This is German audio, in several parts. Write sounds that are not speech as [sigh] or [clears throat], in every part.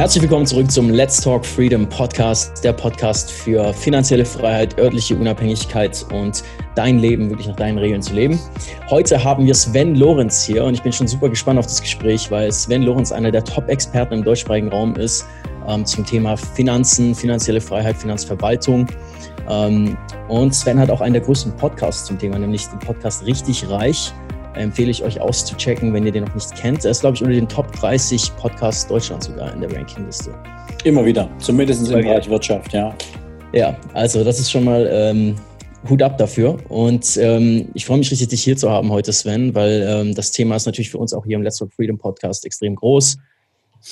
Herzlich willkommen zurück zum Let's Talk Freedom Podcast, der Podcast für finanzielle Freiheit, örtliche Unabhängigkeit und dein Leben wirklich nach deinen Regeln zu leben. Heute haben wir Sven Lorenz hier und ich bin schon super gespannt auf das Gespräch, weil Sven Lorenz einer der Top-Experten im deutschsprachigen Raum ist ähm, zum Thema Finanzen, finanzielle Freiheit, Finanzverwaltung. Ähm, und Sven hat auch einen der größten Podcasts zum Thema, nämlich den Podcast Richtig Reich empfehle ich euch auszuchecken, wenn ihr den noch nicht kennt. Er ist, glaube ich, unter den Top 30 Podcasts Deutschlands sogar in der Rankingliste. Immer wieder, zumindest im Bereich Wirtschaft, ja. Ja, also das ist schon mal ähm, Hut ab dafür. Und ähm, ich freue mich richtig, dich hier zu haben heute, Sven, weil ähm, das Thema ist natürlich für uns auch hier im Let's Talk Freedom Podcast extrem groß.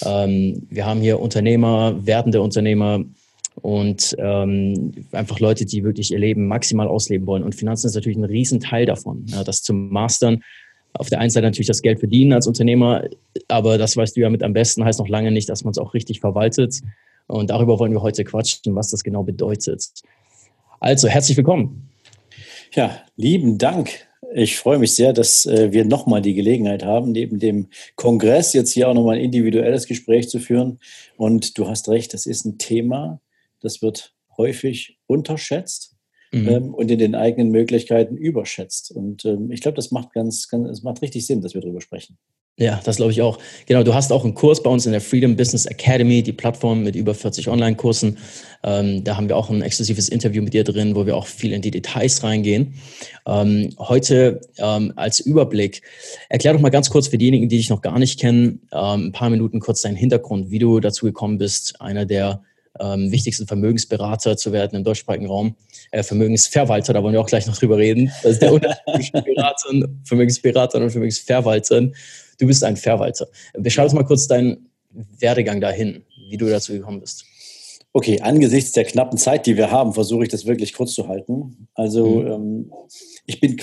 Ähm, wir haben hier Unternehmer, werdende Unternehmer, und ähm, einfach Leute, die wirklich ihr Leben maximal ausleben wollen. Und Finanzen ist natürlich ein Riesenteil davon, ja, das zu mastern. Auf der einen Seite natürlich das Geld verdienen als Unternehmer, aber das weißt du ja mit am besten, heißt noch lange nicht, dass man es auch richtig verwaltet. Und darüber wollen wir heute quatschen, was das genau bedeutet. Also, herzlich willkommen. Ja, lieben Dank. Ich freue mich sehr, dass äh, wir nochmal die Gelegenheit haben, neben dem Kongress jetzt hier auch nochmal ein individuelles Gespräch zu führen. Und du hast recht, das ist ein Thema, das wird häufig unterschätzt mhm. ähm, und in den eigenen Möglichkeiten überschätzt. Und ähm, ich glaube, das macht ganz, ganz, es macht richtig Sinn, dass wir darüber sprechen. Ja, das glaube ich auch. Genau, du hast auch einen Kurs bei uns in der Freedom Business Academy, die Plattform mit über 40 Online-Kursen. Ähm, da haben wir auch ein exklusives Interview mit dir drin, wo wir auch viel in die Details reingehen. Ähm, heute ähm, als Überblick, erklär doch mal ganz kurz für diejenigen, die dich noch gar nicht kennen, ähm, ein paar Minuten kurz deinen Hintergrund, wie du dazu gekommen bist, einer der ähm, wichtigsten Vermögensberater zu werden im deutschsprachigen Raum. Äh, Vermögensverwalter, da wollen wir auch gleich noch drüber reden. Das ist der Unterschied zwischen Beratern, Vermögensberatern und Vermögensverwaltern. Du bist ein Verwalter. Beschreib uns mal kurz deinen Werdegang dahin, wie du dazu gekommen bist. Okay, angesichts der knappen Zeit, die wir haben, versuche ich das wirklich kurz zu halten. Also mhm. ähm, ich bin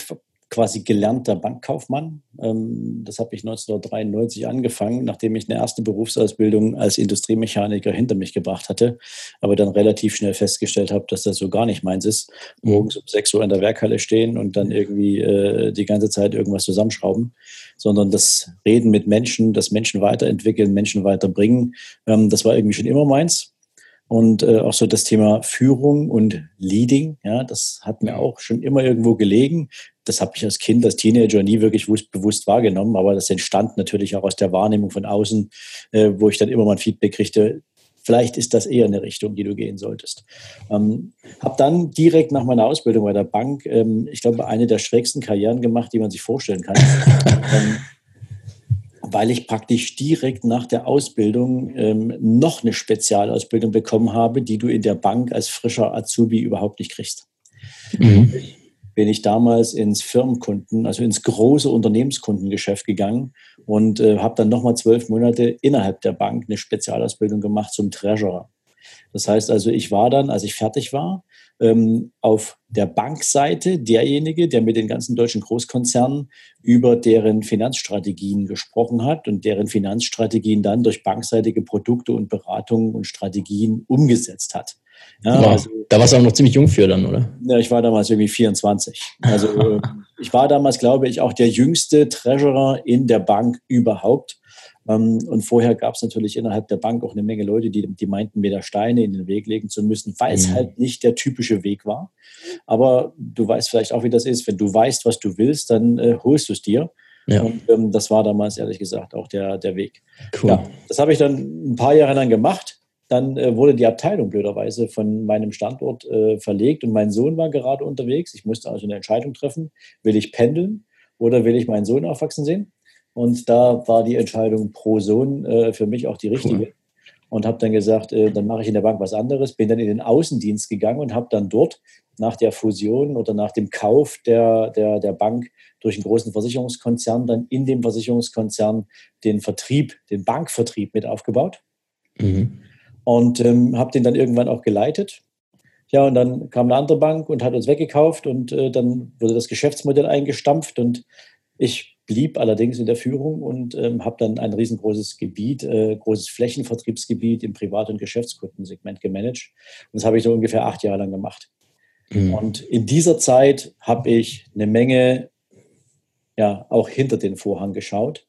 quasi gelernter Bankkaufmann. Ähm, das habe ich 1993 angefangen, nachdem ich eine erste Berufsausbildung als Industriemechaniker hinter mich gebracht hatte, aber dann relativ schnell festgestellt habe, dass das so gar nicht meins ist. Mhm. Morgens um 6 Uhr in der Werkhalle stehen und dann irgendwie äh, die ganze Zeit irgendwas zusammenschrauben, sondern das Reden mit Menschen, das Menschen weiterentwickeln, Menschen weiterbringen, ähm, das war irgendwie schon immer meins. Und äh, auch so das Thema Führung und Leading, ja, das hat mir auch schon immer irgendwo gelegen. Das habe ich als Kind, als Teenager nie wirklich bewusst wahrgenommen, aber das entstand natürlich auch aus der Wahrnehmung von außen, äh, wo ich dann immer mal ein Feedback kriegte, vielleicht ist das eher eine Richtung, die du gehen solltest. Ähm, habe dann direkt nach meiner Ausbildung bei der Bank, ähm, ich glaube, eine der schrägsten Karrieren gemacht, die man sich vorstellen kann. [laughs] ähm, weil ich praktisch direkt nach der Ausbildung ähm, noch eine Spezialausbildung bekommen habe, die du in der Bank als frischer Azubi überhaupt nicht kriegst. Mhm. Bin ich damals ins Firmenkunden, also ins große Unternehmenskundengeschäft gegangen und äh, habe dann nochmal zwölf Monate innerhalb der Bank eine Spezialausbildung gemacht zum Treasurer. Das heißt also, ich war dann, als ich fertig war, ähm, auf der Bankseite derjenige, der mit den ganzen deutschen Großkonzernen über deren Finanzstrategien gesprochen hat und deren Finanzstrategien dann durch bankseitige Produkte und Beratungen und Strategien umgesetzt hat. Ja, wow. also, da warst du auch noch ziemlich jung für dann, oder? Ja, ich war damals irgendwie 24. Also ähm, ich war damals, glaube ich, auch der jüngste Treasurer in der Bank überhaupt. Ähm, und vorher gab es natürlich innerhalb der Bank auch eine Menge Leute, die, die meinten, mir da Steine in den Weg legen zu müssen, weil es mhm. halt nicht der typische Weg war. Aber du weißt vielleicht auch, wie das ist. Wenn du weißt, was du willst, dann äh, holst du es dir. Ja. Und ähm, das war damals ehrlich gesagt auch der, der Weg. Cool. Ja, das habe ich dann ein paar Jahre lang gemacht. Dann äh, wurde die Abteilung blöderweise von meinem Standort äh, verlegt und mein Sohn war gerade unterwegs. Ich musste also eine Entscheidung treffen. Will ich pendeln oder will ich meinen Sohn aufwachsen sehen? Und da war die Entscheidung pro Sohn äh, für mich auch die richtige. Cool. Und habe dann gesagt, äh, dann mache ich in der Bank was anderes. Bin dann in den Außendienst gegangen und habe dann dort nach der Fusion oder nach dem Kauf der, der, der Bank durch einen großen Versicherungskonzern dann in dem Versicherungskonzern den Vertrieb, den Bankvertrieb mit aufgebaut. Mhm. Und ähm, habe den dann irgendwann auch geleitet. Ja, und dann kam eine andere Bank und hat uns weggekauft und äh, dann wurde das Geschäftsmodell eingestampft und ich blieb allerdings in der Führung und ähm, habe dann ein riesengroßes Gebiet, äh, großes Flächenvertriebsgebiet im Privat- und Geschäftskundensegment gemanagt. Und das habe ich so ungefähr acht Jahre lang gemacht. Mhm. Und in dieser Zeit habe ich eine Menge, ja, auch hinter den Vorhang geschaut.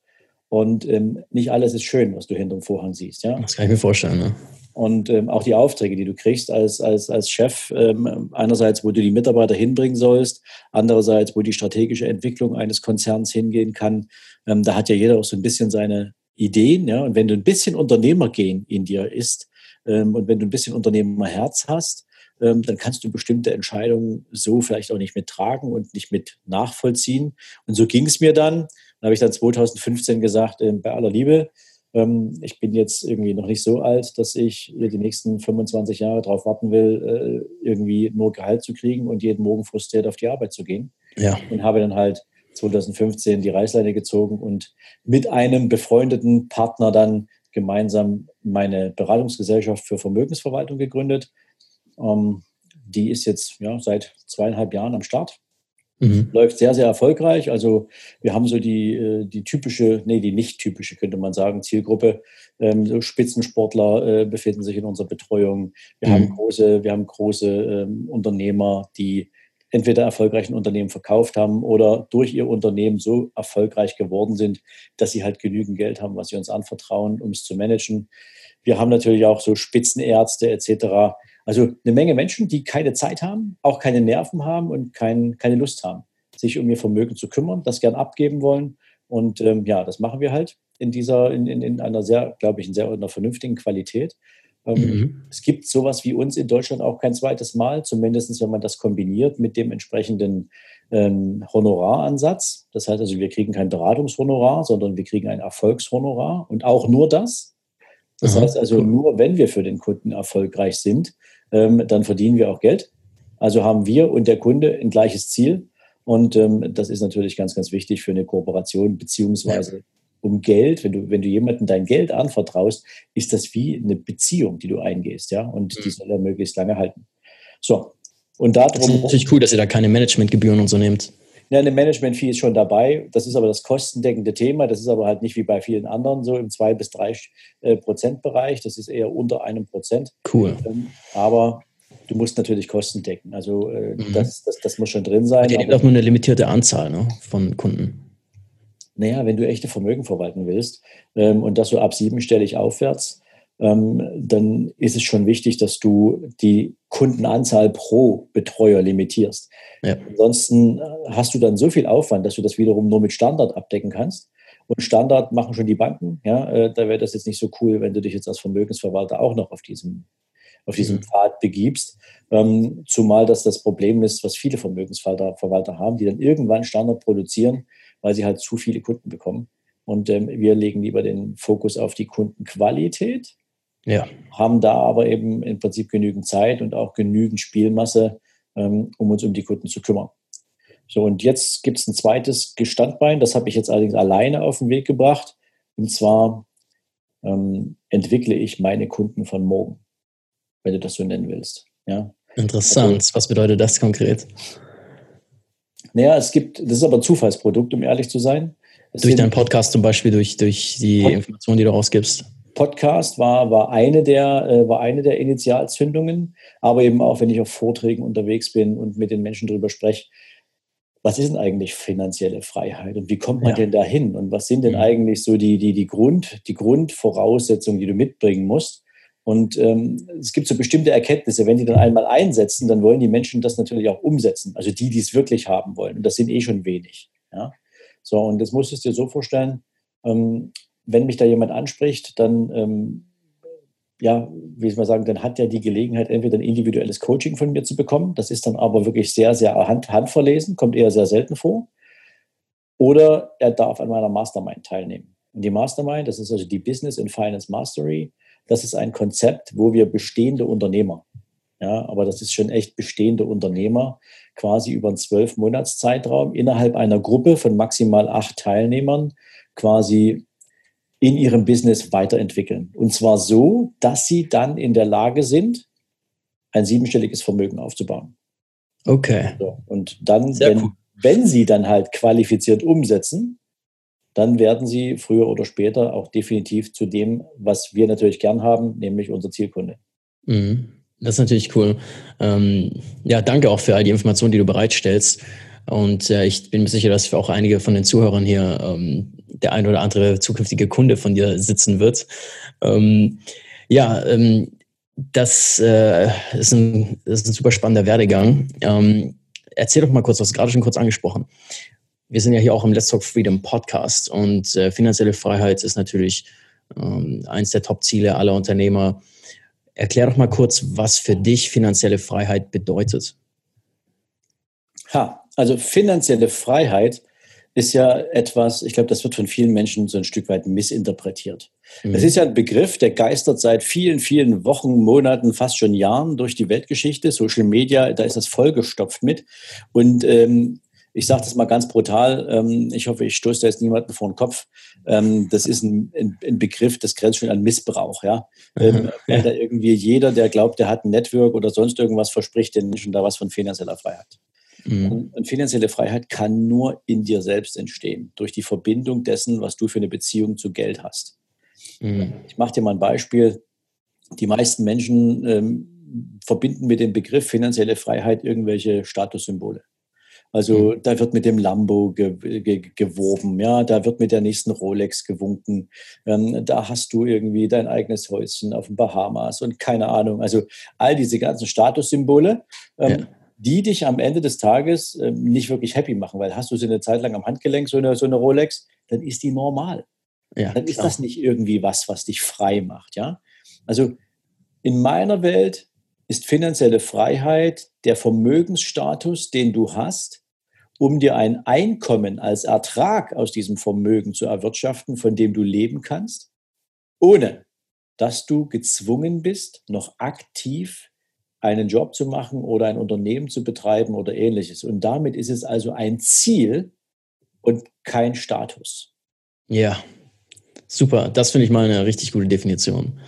Und ähm, nicht alles ist schön, was du hinterm Vorhang siehst. Ja? Das kann ich mir vorstellen. Ne? Und ähm, auch die Aufträge, die du kriegst als, als, als Chef, ähm, einerseits, wo du die Mitarbeiter hinbringen sollst, andererseits, wo die strategische Entwicklung eines Konzerns hingehen kann, ähm, da hat ja jeder auch so ein bisschen seine Ideen. Ja? Und wenn du ein bisschen Unternehmergehen in dir ist ähm, und wenn du ein bisschen Unternehmerherz hast, ähm, dann kannst du bestimmte Entscheidungen so vielleicht auch nicht mittragen und nicht mit nachvollziehen. Und so ging es mir dann. Dann habe ich dann 2015 gesagt, äh, bei aller Liebe, ähm, ich bin jetzt irgendwie noch nicht so alt, dass ich die nächsten 25 Jahre darauf warten will, äh, irgendwie nur Gehalt zu kriegen und jeden Morgen frustriert auf die Arbeit zu gehen. Ja. Und habe dann halt 2015 die Reißleine gezogen und mit einem befreundeten Partner dann gemeinsam meine Beratungsgesellschaft für Vermögensverwaltung gegründet. Ähm, die ist jetzt ja, seit zweieinhalb Jahren am Start. Mhm. Läuft sehr, sehr erfolgreich. Also wir haben so die, äh, die typische, nee, die nicht typische, könnte man sagen, Zielgruppe. Ähm, so Spitzensportler äh, befinden sich in unserer Betreuung. Wir mhm. haben große, wir haben große ähm, Unternehmer, die entweder erfolgreichen Unternehmen verkauft haben oder durch ihr Unternehmen so erfolgreich geworden sind, dass sie halt genügend Geld haben, was sie uns anvertrauen, um es zu managen. Wir haben natürlich auch so Spitzenärzte etc., also eine Menge Menschen, die keine Zeit haben, auch keine Nerven haben und kein, keine Lust haben, sich um ihr Vermögen zu kümmern, das gern abgeben wollen. Und ähm, ja, das machen wir halt in dieser, in, in, in einer sehr, glaube ich, in sehr einer vernünftigen Qualität. Ähm, mhm. Es gibt sowas wie uns in Deutschland auch kein zweites Mal, zumindest wenn man das kombiniert mit dem entsprechenden ähm, Honoraransatz. Das heißt also, wir kriegen kein Beratungshonorar, sondern wir kriegen ein Erfolgshonorar und auch nur das. Das Aha, heißt also, cool. nur wenn wir für den Kunden erfolgreich sind, ähm, dann verdienen wir auch Geld. Also haben wir und der Kunde ein gleiches Ziel. Und ähm, das ist natürlich ganz, ganz wichtig für eine Kooperation, beziehungsweise ja. um Geld. Wenn du, wenn du jemandem dein Geld anvertraust, ist das wie eine Beziehung, die du eingehst, ja. Und mhm. die soll er möglichst lange halten. So. Und darum. Das ist natürlich cool, dass ihr da keine Managementgebühren und so nehmt. Ja, eine Management-Fee ist schon dabei. Das ist aber das kostendeckende Thema. Das ist aber halt nicht wie bei vielen anderen so im 2 bis 3 äh, Prozent Bereich. Das ist eher unter einem Prozent. Cool. Ähm, aber du musst natürlich Kosten decken. Also äh, mhm. das, das, das muss schon drin sein. Ihr nehmt auch nur eine limitierte Anzahl ne, von Kunden. Naja, wenn du echte Vermögen verwalten willst ähm, und das so ab siebenstellig aufwärts, dann ist es schon wichtig, dass du die Kundenanzahl pro Betreuer limitierst. Ja. Ansonsten äh, hast du dann so viel Aufwand, dass du das wiederum nur mit Standard abdecken kannst. Und Standard machen schon die Banken. Ja, äh, da wäre das jetzt nicht so cool, wenn du dich jetzt als Vermögensverwalter auch noch auf diesem, auf diesem mhm. Pfad begibst. Ähm, zumal das das Problem ist, was viele Vermögensverwalter haben, die dann irgendwann Standard produzieren, weil sie halt zu viele Kunden bekommen. Und ähm, wir legen lieber den Fokus auf die Kundenqualität ja. Haben da aber eben im Prinzip genügend Zeit und auch genügend Spielmasse, ähm, um uns um die Kunden zu kümmern. So, und jetzt gibt es ein zweites Gestandbein, das habe ich jetzt allerdings alleine auf den Weg gebracht. Und zwar ähm, entwickle ich meine Kunden von morgen, wenn du das so nennen willst. Ja? Interessant. Also, Was bedeutet das konkret? Naja, es gibt, das ist aber ein Zufallsprodukt, um ehrlich zu sein. Es durch deinen Podcast zum Beispiel, durch, durch die Pod Informationen, die du rausgibst. Podcast war, war, eine der, äh, war eine der Initialzündungen, aber eben auch, wenn ich auf Vorträgen unterwegs bin und mit den Menschen darüber spreche, was ist denn eigentlich finanzielle Freiheit und wie kommt man ja. denn dahin und was sind denn mhm. eigentlich so die, die, die, Grund, die Grundvoraussetzungen, die du mitbringen musst? Und ähm, es gibt so bestimmte Erkenntnisse, wenn die dann einmal einsetzen, dann wollen die Menschen das natürlich auch umsetzen, also die, die es wirklich haben wollen. Und das sind eh schon wenig. Ja? So, und das musst du dir so vorstellen, ähm, wenn mich da jemand anspricht, dann, ähm, ja, wie soll man sagen, dann hat er die Gelegenheit, entweder ein individuelles Coaching von mir zu bekommen. Das ist dann aber wirklich sehr, sehr hand, handverlesen, kommt eher sehr selten vor. Oder er darf an meiner Mastermind teilnehmen. Und die Mastermind, das ist also die Business and Finance Mastery, das ist ein Konzept, wo wir bestehende Unternehmer, ja, aber das ist schon echt bestehende Unternehmer, quasi über einen zwölf Monats Zeitraum innerhalb einer Gruppe von maximal acht Teilnehmern quasi in ihrem Business weiterentwickeln. Und zwar so, dass sie dann in der Lage sind, ein siebenstelliges Vermögen aufzubauen. Okay. So, und dann, wenn, cool. wenn sie dann halt qualifiziert umsetzen, dann werden sie früher oder später auch definitiv zu dem, was wir natürlich gern haben, nämlich unser Zielkunde. Mhm. Das ist natürlich cool. Ähm, ja, danke auch für all die Informationen, die du bereitstellst. Und äh, ich bin mir sicher, dass für auch einige von den Zuhörern hier ähm, der ein oder andere zukünftige Kunde von dir sitzen wird. Ähm, ja, ähm, das, äh, ist ein, das ist ein super spannender Werdegang. Ähm, erzähl doch mal kurz, du hast gerade schon kurz angesprochen. Wir sind ja hier auch im Let's Talk Freedom Podcast und äh, finanzielle Freiheit ist natürlich ähm, eins der Top-Ziele aller Unternehmer. Erklär doch mal kurz, was für dich finanzielle Freiheit bedeutet. Ha, also finanzielle Freiheit ist ja etwas, ich glaube, das wird von vielen Menschen so ein Stück weit missinterpretiert. Mhm. Das ist ja ein Begriff, der geistert seit vielen, vielen Wochen, Monaten, fast schon Jahren durch die Weltgeschichte. Social Media, da ist das vollgestopft mit. Und ähm, ich sage das mal ganz brutal, ähm, ich hoffe, ich stoße da jetzt niemanden vor den Kopf. Ähm, das ist ein, ein, ein, Begriff, das grenzt schon an Missbrauch. Ja? Ähm, [laughs] weil da irgendwie jeder, der glaubt, der hat ein Network oder sonst irgendwas, verspricht den Menschen da was von finanzieller Freiheit. Mhm. Und finanzielle Freiheit kann nur in dir selbst entstehen, durch die Verbindung dessen, was du für eine Beziehung zu Geld hast. Mhm. Ich mache dir mal ein Beispiel. Die meisten Menschen ähm, verbinden mit dem Begriff finanzielle Freiheit irgendwelche Statussymbole. Also mhm. da wird mit dem Lambo ge ge geworben, ja, da wird mit der nächsten Rolex gewunken. Ähm, da hast du irgendwie dein eigenes Häuschen auf den Bahamas und keine Ahnung. Also all diese ganzen Statussymbole. Ähm, ja die dich am Ende des Tages äh, nicht wirklich happy machen, weil hast du sie eine Zeit lang am Handgelenk, so eine, so eine Rolex, dann ist die normal. Ja, dann ist das nicht irgendwie was, was dich frei macht. Ja? Also in meiner Welt ist finanzielle Freiheit der Vermögensstatus, den du hast, um dir ein Einkommen als Ertrag aus diesem Vermögen zu erwirtschaften, von dem du leben kannst, ohne dass du gezwungen bist, noch aktiv einen Job zu machen oder ein Unternehmen zu betreiben oder ähnliches. Und damit ist es also ein Ziel und kein Status. Ja, super. Das finde ich mal eine richtig gute Definition.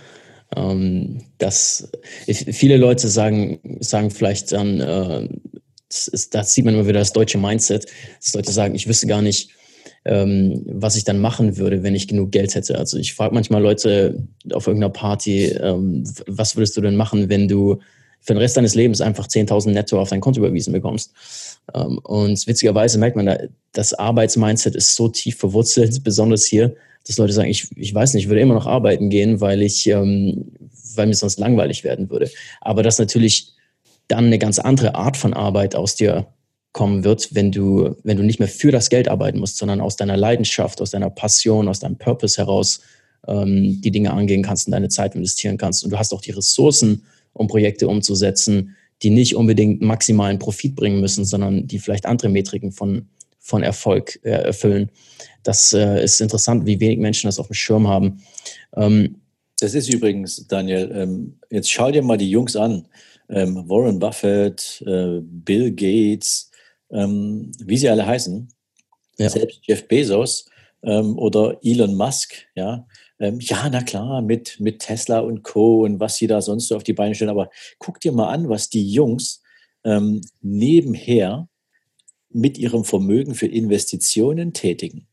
Ähm, dass viele Leute sagen, sagen vielleicht dann, äh, das, ist, das sieht man immer wieder das deutsche Mindset, dass Leute sagen, ich wüsste gar nicht, ähm, was ich dann machen würde, wenn ich genug Geld hätte. Also ich frage manchmal Leute auf irgendeiner Party, ähm, was würdest du denn machen, wenn du für den Rest deines Lebens einfach 10.000 netto auf dein Konto überwiesen bekommst. Ähm, und witzigerweise merkt man, das Arbeitsmindset ist so tief verwurzelt, [laughs] besonders hier, dass Leute sagen, ich, ich weiß nicht, ich würde immer noch arbeiten gehen, weil ich, ähm, weil mir sonst langweilig werden würde. Aber dass natürlich dann eine ganz andere Art von Arbeit aus dir kommen wird, wenn du, wenn du nicht mehr für das Geld arbeiten musst, sondern aus deiner Leidenschaft, aus deiner Passion, aus deinem Purpose heraus ähm, die Dinge angehen kannst und deine Zeit investieren kannst. Und du hast auch die Ressourcen, um Projekte umzusetzen, die nicht unbedingt maximalen Profit bringen müssen, sondern die vielleicht andere Metriken von, von Erfolg äh, erfüllen. Das äh, ist interessant, wie wenig Menschen das auf dem Schirm haben. Ähm, das ist übrigens, Daniel, ähm, jetzt schau dir mal die Jungs an. Ähm, Warren Buffett, äh, Bill Gates, ähm, wie sie alle heißen. Ja. Selbst Jeff Bezos ähm, oder Elon Musk, ja ähm, ja, na klar, mit, mit Tesla und Co. und was sie da sonst so auf die Beine stellen. Aber guck dir mal an, was die Jungs ähm, nebenher mit ihrem Vermögen für Investitionen tätigen.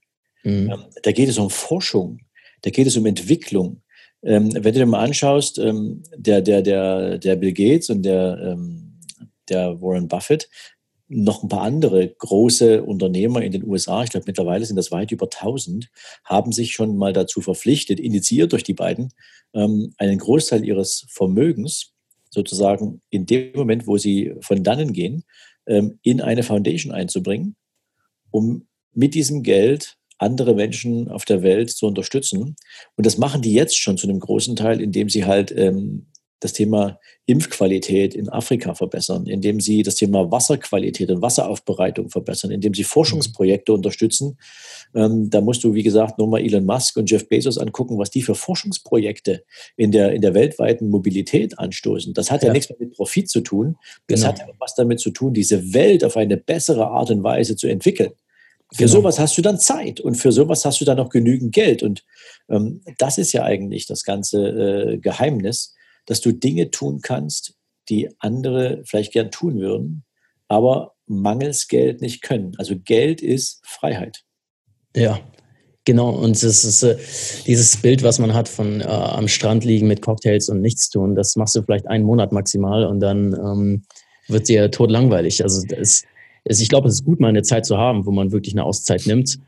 Mhm. Ähm, da geht es um Forschung, da geht es um Entwicklung. Ähm, wenn du dir mal anschaust, ähm, der, der, der, der Bill Gates und der, ähm, der Warren Buffett, noch ein paar andere große Unternehmer in den USA, ich glaube mittlerweile sind das weit über 1000, haben sich schon mal dazu verpflichtet, initiiert durch die beiden, ähm, einen Großteil ihres Vermögens sozusagen in dem Moment, wo sie von dannen gehen, ähm, in eine Foundation einzubringen, um mit diesem Geld andere Menschen auf der Welt zu unterstützen. Und das machen die jetzt schon zu einem großen Teil, indem sie halt ähm, das Thema Impfqualität in Afrika verbessern, indem sie das Thema Wasserqualität und Wasseraufbereitung verbessern, indem sie Forschungsprojekte unterstützen. Ähm, da musst du, wie gesagt, nur mal Elon Musk und Jeff Bezos angucken, was die für Forschungsprojekte in der, in der weltweiten Mobilität anstoßen. Das hat ja, ja nichts mit Profit zu tun. Das genau. hat ja was damit zu tun, diese Welt auf eine bessere Art und Weise zu entwickeln. Für genau. sowas hast du dann Zeit und für sowas hast du dann auch genügend Geld. Und ähm, das ist ja eigentlich das ganze äh, Geheimnis dass du Dinge tun kannst, die andere vielleicht gern tun würden, aber mangels Geld nicht können. Also Geld ist Freiheit. Ja, Genau, und das ist äh, dieses Bild, was man hat von äh, am Strand liegen mit Cocktails und nichts tun, das machst du vielleicht einen Monat maximal und dann ähm, wird dir tot langweilig. Also das, ich glaube, es ist gut, mal eine Zeit zu haben, wo man wirklich eine Auszeit nimmt,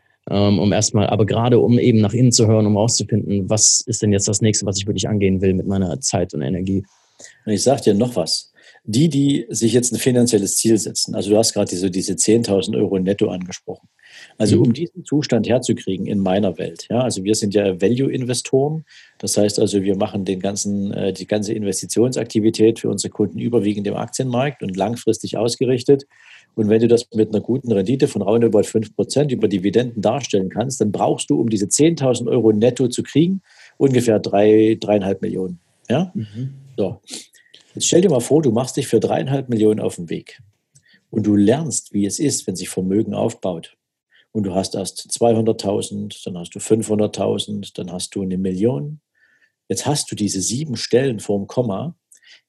um erstmal, aber gerade um eben nach innen zu hören, um auszufinden, was ist denn jetzt das nächste, was ich wirklich angehen will mit meiner Zeit und Energie. Und ich sage dir noch was. Die, die sich jetzt ein finanzielles Ziel setzen, also du hast gerade diese, diese 10.000 Euro netto angesprochen. Also mhm. um diesen Zustand herzukriegen in meiner Welt, ja, also wir sind ja Value-Investoren, das heißt also, wir machen den ganzen, äh, die ganze Investitionsaktivität für unsere Kunden überwiegend im Aktienmarkt und langfristig ausgerichtet. Und wenn du das mit einer guten Rendite von roundabout 5% über Dividenden darstellen kannst, dann brauchst du, um diese 10.000 Euro netto zu kriegen, ungefähr drei, dreieinhalb Millionen. Ja? Mhm. So. Jetzt stell dir mal vor, du machst dich für dreieinhalb Millionen auf den Weg und du lernst, wie es ist, wenn sich Vermögen aufbaut. Und du hast erst 200.000, dann hast du 500.000, dann hast du eine Million. Jetzt hast du diese sieben Stellen vorm Komma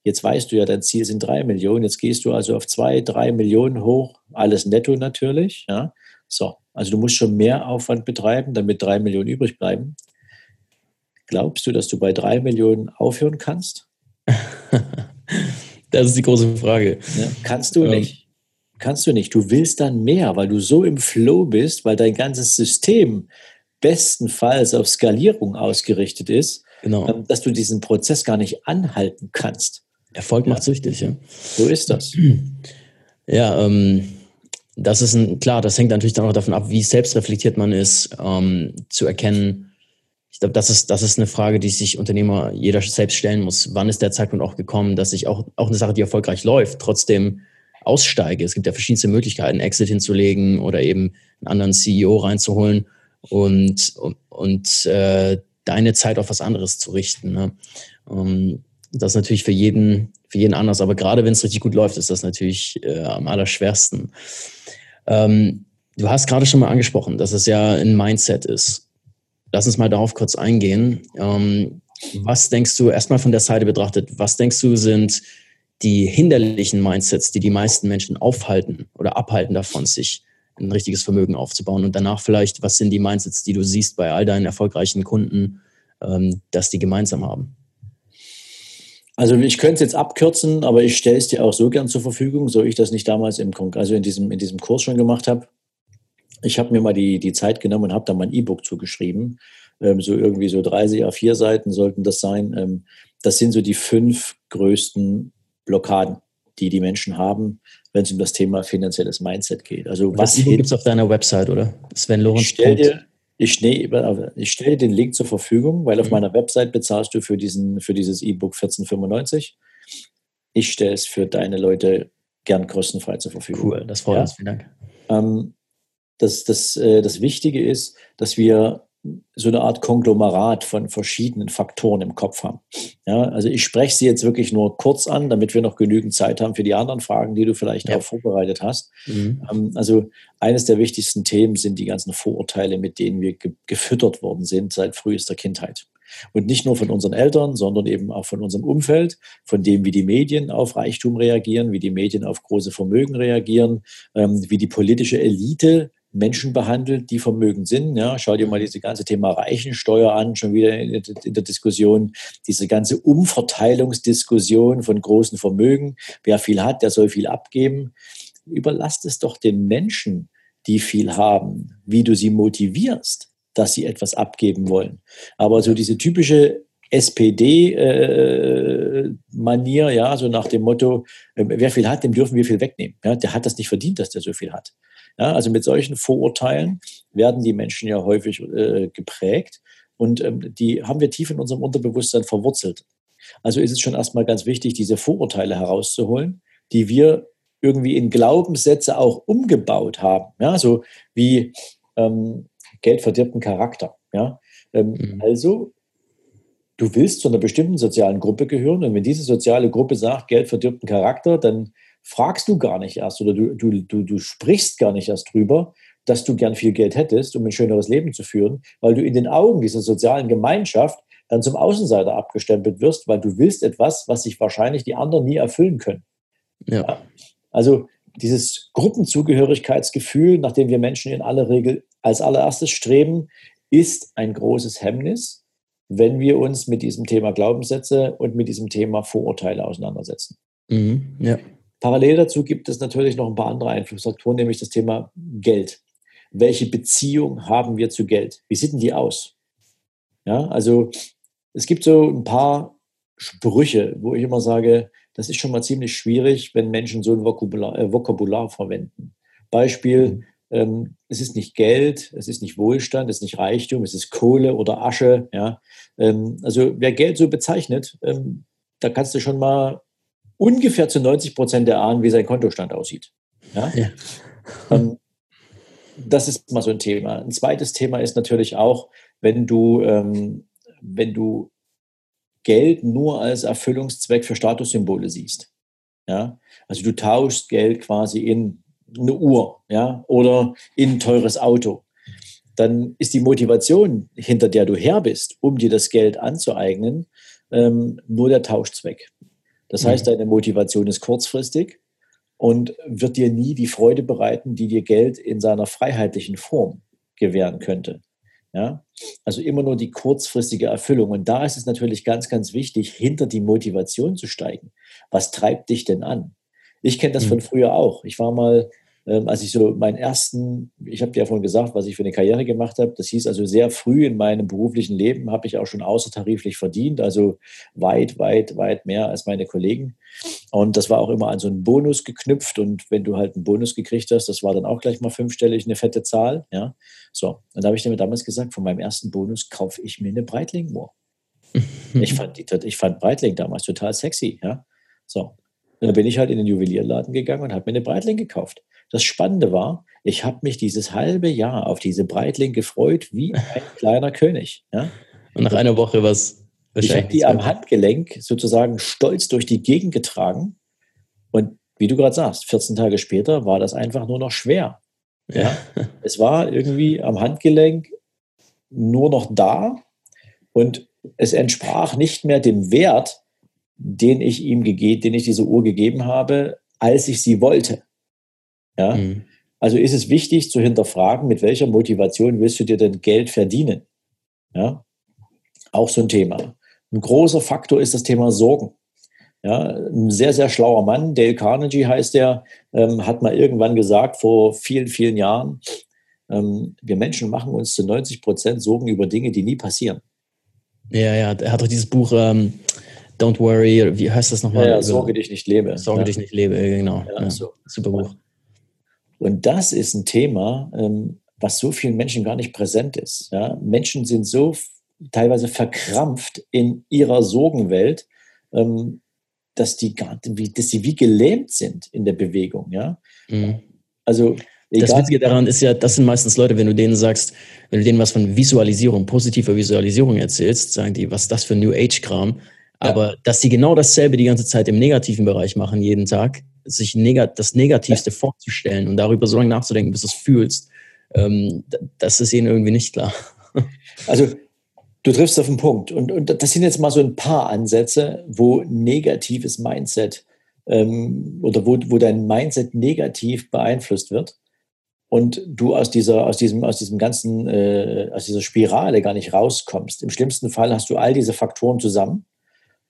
Jetzt weißt du ja, dein Ziel sind drei Millionen. Jetzt gehst du also auf zwei, drei Millionen hoch. Alles netto natürlich. Ja. So, also du musst schon mehr Aufwand betreiben, damit drei Millionen übrig bleiben. Glaubst du, dass du bei drei Millionen aufhören kannst? [laughs] das ist die große Frage. Ja, kannst du ähm. nicht. Kannst du nicht. Du willst dann mehr, weil du so im Flow bist, weil dein ganzes System bestenfalls auf Skalierung ausgerichtet ist, genau. Ähm, dass du diesen Prozess gar nicht anhalten kannst. Erfolg macht süchtig, ja. So ist das. [clears throat] Ja, ähm, das ist ein, klar, das hängt natürlich dann auch davon ab, wie selbstreflektiert man ist, ähm, zu erkennen. Ich glaube, das ist, das ist eine Frage, die sich Unternehmer jeder selbst stellen muss. Wann ist der Zeitpunkt auch gekommen, dass ich auch, auch eine Sache, die erfolgreich läuft, trotzdem aussteige? Es gibt ja verschiedenste Möglichkeiten, Exit hinzulegen oder eben einen anderen CEO reinzuholen und, und, und äh, deine Zeit auf was anderes zu richten. Ne? Ähm, das ist natürlich für jeden, für jeden anders, aber gerade wenn es richtig gut läuft, ist das natürlich äh, am allerschwersten. Ähm, du hast gerade schon mal angesprochen, dass es ja ein Mindset ist. Lass uns mal darauf kurz eingehen. Ähm, was denkst du, erstmal von der Seite betrachtet, was denkst du sind die hinderlichen Mindsets, die die meisten Menschen aufhalten oder abhalten davon, sich ein richtiges Vermögen aufzubauen? Und danach vielleicht, was sind die Mindsets, die du siehst bei all deinen erfolgreichen Kunden, ähm, dass die gemeinsam haben? Also ich könnte es jetzt abkürzen, aber ich stelle es dir auch so gern zur Verfügung, so ich das nicht damals im also in diesem, in diesem Kurs schon gemacht habe. Ich habe mir mal die, die Zeit genommen und habe da mal ein E-Book zugeschrieben. Ähm, so irgendwie so 30 A4 Seiten sollten das sein. Ähm, das sind so die fünf größten Blockaden, die die Menschen haben, wenn es um das Thema finanzielles Mindset geht. Also was gibt es auf deiner Website, oder? Sven Lorenz. Stell dir, ich, ich stelle den Link zur Verfügung, weil auf mhm. meiner Website bezahlst du für, diesen, für dieses E-Book 1495. Ich stelle es für deine Leute gern kostenfrei zur Verfügung. Cool, das freut ja? uns. Vielen Dank. Ähm, das, das, äh, das Wichtige ist, dass wir so eine Art Konglomerat von verschiedenen Faktoren im Kopf haben. Ja, also ich spreche sie jetzt wirklich nur kurz an, damit wir noch genügend Zeit haben für die anderen Fragen, die du vielleicht ja. auch vorbereitet hast. Mhm. Ähm, also eines der wichtigsten Themen sind die ganzen Vorurteile, mit denen wir ge gefüttert worden sind seit frühester Kindheit. Und nicht nur von unseren Eltern, sondern eben auch von unserem Umfeld, von dem, wie die Medien auf Reichtum reagieren, wie die Medien auf große Vermögen reagieren, ähm, wie die politische Elite Menschen behandelt, die vermögend sind. Ja, schau dir mal dieses ganze Thema Reichensteuer an, schon wieder in, in der Diskussion, diese ganze Umverteilungsdiskussion von großen Vermögen. Wer viel hat, der soll viel abgeben. Überlasst es doch den Menschen, die viel haben, wie du sie motivierst, dass sie etwas abgeben wollen. Aber so diese typische SPD-Manier, äh, ja, so nach dem Motto, äh, wer viel hat, dem dürfen wir viel wegnehmen. Ja, der hat das nicht verdient, dass der so viel hat. Ja, also mit solchen Vorurteilen werden die Menschen ja häufig äh, geprägt und ähm, die haben wir tief in unserem Unterbewusstsein verwurzelt. Also ist es schon erstmal ganz wichtig, diese Vorurteile herauszuholen, die wir irgendwie in Glaubenssätze auch umgebaut haben. Ja, so wie ähm, Geld verdirbt einen Charakter. Ja, ähm, mhm. also du willst zu einer bestimmten sozialen Gruppe gehören und wenn diese soziale Gruppe sagt, Geld verdirbt einen Charakter, dann fragst du gar nicht erst oder du, du, du, du sprichst gar nicht erst drüber, dass du gern viel Geld hättest, um ein schöneres Leben zu führen, weil du in den Augen dieser sozialen Gemeinschaft dann zum Außenseiter abgestempelt wirst, weil du willst etwas, was sich wahrscheinlich die anderen nie erfüllen können. Ja. ja. Also dieses Gruppenzugehörigkeitsgefühl, nach dem wir Menschen in aller Regel als allererstes streben, ist ein großes Hemmnis, wenn wir uns mit diesem Thema Glaubenssätze und mit diesem Thema Vorurteile auseinandersetzen. Mhm, ja. Parallel dazu gibt es natürlich noch ein paar andere Einflussfaktoren, nämlich das Thema Geld. Welche Beziehung haben wir zu Geld? Wie sieht denn die aus? Ja, also es gibt so ein paar Sprüche, wo ich immer sage, das ist schon mal ziemlich schwierig, wenn Menschen so ein Vokabular, äh, Vokabular verwenden. Beispiel, mhm. ähm, es ist nicht Geld, es ist nicht Wohlstand, es ist nicht Reichtum, es ist Kohle oder Asche. Ja? Ähm, also wer Geld so bezeichnet, ähm, da kannst du schon mal ungefähr zu 90 Prozent erahnen, wie sein Kontostand aussieht. Ja? ja. Ähm, das ist mal so ein Thema. Ein zweites Thema ist natürlich auch, wenn du, ähm, wenn du Geld nur als Erfüllungszweck für Statussymbole siehst. Ja? Also du tauschst Geld quasi in eine Uhr ja? oder in ein teures Auto. Dann ist die Motivation, hinter der du her bist, um dir das Geld anzueignen, ähm, nur der Tauschzweck. Das heißt, mhm. deine Motivation ist kurzfristig und wird dir nie die Freude bereiten, die dir Geld in seiner freiheitlichen Form gewähren könnte. Ja? Also immer nur die kurzfristige Erfüllung. Und da ist es natürlich ganz, ganz wichtig, hinter die Motivation zu steigen. Was treibt dich denn an? Ich kenne das mhm. von früher auch. Ich war mal ähm, als ich so meinen ersten, ich habe dir ja vorhin gesagt, was ich für eine Karriere gemacht habe, das hieß also sehr früh in meinem beruflichen Leben habe ich auch schon außertariflich verdient, also weit, weit, weit mehr als meine Kollegen. Und das war auch immer an so einen Bonus geknüpft und wenn du halt einen Bonus gekriegt hast, das war dann auch gleich mal fünfstellig, eine fette Zahl, ja. So, und da habe ich dir damals gesagt, von meinem ersten Bonus kaufe ich mir eine Breitling-Uhr. [laughs] ich, fand ich fand Breitling damals total sexy, ja. So, und dann bin ich halt in den Juwelierladen gegangen und habe mir eine Breitling gekauft. Das Spannende war, ich habe mich dieses halbe Jahr auf diese Breitling gefreut wie ein [laughs] kleiner König. Ja? Und nach einer Woche was Ich habe die am Handgelenk sozusagen stolz durch die Gegend getragen. Und wie du gerade sagst, 14 Tage später war das einfach nur noch schwer. Ja. ja. [laughs] Es war irgendwie am Handgelenk nur noch da und es entsprach nicht mehr dem Wert, den ich ihm gegeben, den ich diese Uhr gegeben habe, als ich sie wollte. Ja? Mhm. Also ist es wichtig zu hinterfragen, mit welcher Motivation willst du dir denn Geld verdienen? Ja? Auch so ein Thema. Ein großer Faktor ist das Thema Sorgen. Ja, ein sehr, sehr schlauer Mann, Dale Carnegie heißt er, ähm, hat mal irgendwann gesagt, vor vielen, vielen Jahren, ähm, wir Menschen machen uns zu 90 Prozent Sorgen über Dinge, die nie passieren. Ja, ja, er hat doch dieses Buch ähm, Don't Worry, wie heißt das nochmal? Ja, ja, Sorge dich nicht lebe. Sorge ja. dich nicht lebe, genau. Ja, so. Super Buch. Und das ist ein Thema, ähm, was so vielen Menschen gar nicht präsent ist. Ja? Menschen sind so teilweise verkrampft in ihrer Sorgenwelt, ähm, dass die gar, wie, dass sie wie gelähmt sind in der Bewegung. Ja? Mhm. Also das Witzige daran ist ja, das sind meistens Leute, wenn du denen sagst, wenn du denen was von Visualisierung, positiver Visualisierung erzählst, sagen die, was ist das für New Age-Kram? Aber ja. dass sie genau dasselbe die ganze Zeit im negativen Bereich machen, jeden Tag, sich negat das Negativste vorzustellen und darüber so lange nachzudenken, bis du es fühlst, ähm, das ist ihnen irgendwie nicht klar. [laughs] Also du triffst auf den Punkt. Und, und das sind jetzt mal so ein paar Ansätze, wo negatives Mindset ähm, oder wo, wo dein Mindset negativ beeinflusst wird und du aus dieser, aus diesem, aus diesem ganzen, äh, aus dieser Spirale gar nicht rauskommst. Im schlimmsten Fall hast du all diese Faktoren zusammen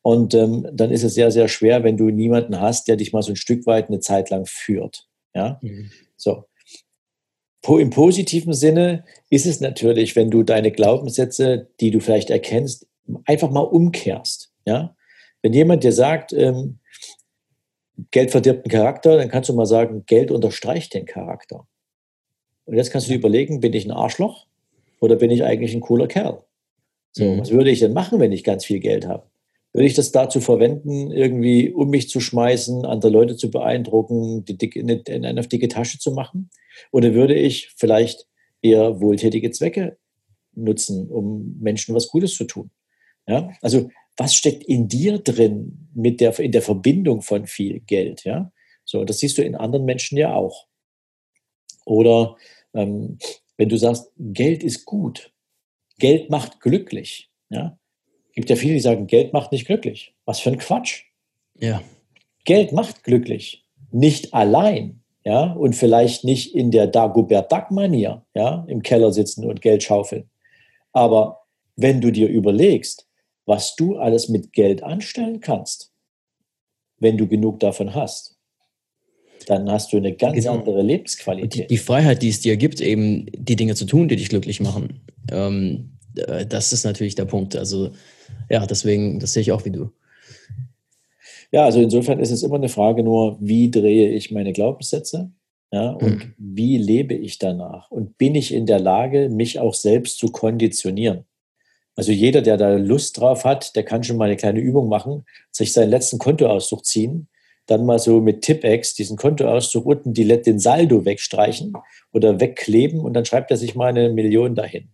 und ähm, dann ist es sehr, sehr schwer, wenn du niemanden hast, der dich mal so ein Stück weit eine Zeit lang führt. Ja, mhm. so. Im positiven Sinne ist es natürlich, wenn du deine Glaubenssätze, die du vielleicht erkennst, einfach mal umkehrst. Ja, wenn jemand dir sagt, ähm, Geld verdirbt den Charakter, dann kannst du mal sagen, Geld unterstreicht den Charakter. Und jetzt kannst du dir überlegen, bin ich ein Arschloch oder bin ich eigentlich ein cooler Kerl? So, mhm. was würde ich denn machen, wenn ich ganz viel Geld habe? Würde ich das dazu verwenden, irgendwie um mich zu schmeißen, andere Leute zu beeindrucken, die dicke, eine, eine dicke Tasche zu machen? Oder würde ich vielleicht eher wohltätige Zwecke nutzen, um Menschen was Gutes zu tun? Ja, also was steckt in dir drin mit der, in der Verbindung von viel Geld? Ja, so, das siehst du in anderen Menschen ja auch. Oder ähm, wenn du sagst, Geld ist gut, Geld macht glücklich, ja, gibt ja viele, die sagen, Geld macht nicht glücklich. Was für ein Quatsch. Ja. Geld macht glücklich. Nicht allein, ja, und vielleicht nicht in der Dagobert Duck-Manier, ja, im Keller sitzen und Geld schaufeln. Aber wenn du dir überlegst, was du alles mit Geld anstellen kannst, wenn du genug davon hast, dann hast du eine ganz genau. andere Lebensqualität. Die, die, Freiheit, die es dir gibt, eben die Dinge zu tun, die dich glücklich machen, ähm, äh, das ist natürlich der Punkt. Also ja, deswegen, das sehe ich auch wie du. Ja, also insofern ist es immer eine Frage nur, wie drehe ich meine Glaubenssätze? Ja, und mhm. wie lebe ich danach? Und bin ich in der Lage, mich auch selbst zu konditionieren? Also jeder, der da Lust drauf hat, der kann schon mal eine kleine Übung machen, sich seinen letzten Kontoauszug ziehen, dann mal so mit Tippex diesen Kontoauszug unten die, den Saldo wegstreichen oder wegkleben und dann schreibt er sich mal eine Million dahin.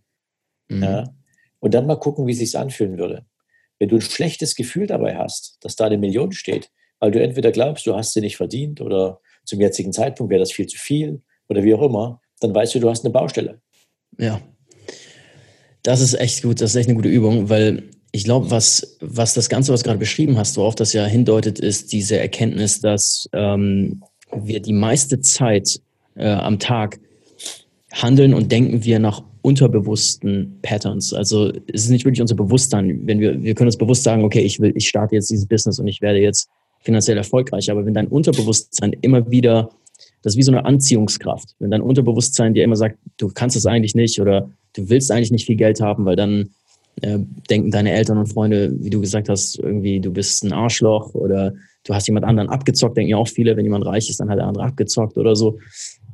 Mhm. Ja, und dann mal gucken, wie es sich anfühlen würde. Wenn du ein schlechtes Gefühl dabei hast, dass da eine Million steht, weil du entweder glaubst, du hast sie nicht verdient oder zum jetzigen Zeitpunkt wäre das viel zu viel oder wie auch immer, dann weißt du, du hast eine Baustelle. Ja. Das ist echt gut, das ist echt eine gute Übung, weil ich glaube, was, was das Ganze, was du gerade beschrieben hast, worauf das ja hindeutet, ist diese Erkenntnis, dass ähm, wir die meiste Zeit äh, am Tag handeln und denken wir nach unterbewussten Patterns. Also es ist nicht wirklich unser Bewusstsein. Wenn wir, wir können uns bewusst sagen, okay, ich will, ich starte jetzt dieses Business und ich werde jetzt finanziell erfolgreich. Aber wenn dein Unterbewusstsein immer wieder, das ist wie so eine Anziehungskraft. Wenn dein Unterbewusstsein dir immer sagt, du kannst es eigentlich nicht oder du willst eigentlich nicht viel Geld haben, weil dann äh, denken deine Eltern und Freunde, wie du gesagt hast, irgendwie du bist ein Arschloch oder du hast jemand anderen abgezockt, denken ja auch viele, wenn jemand reich ist, dann hat der andere abgezockt oder so.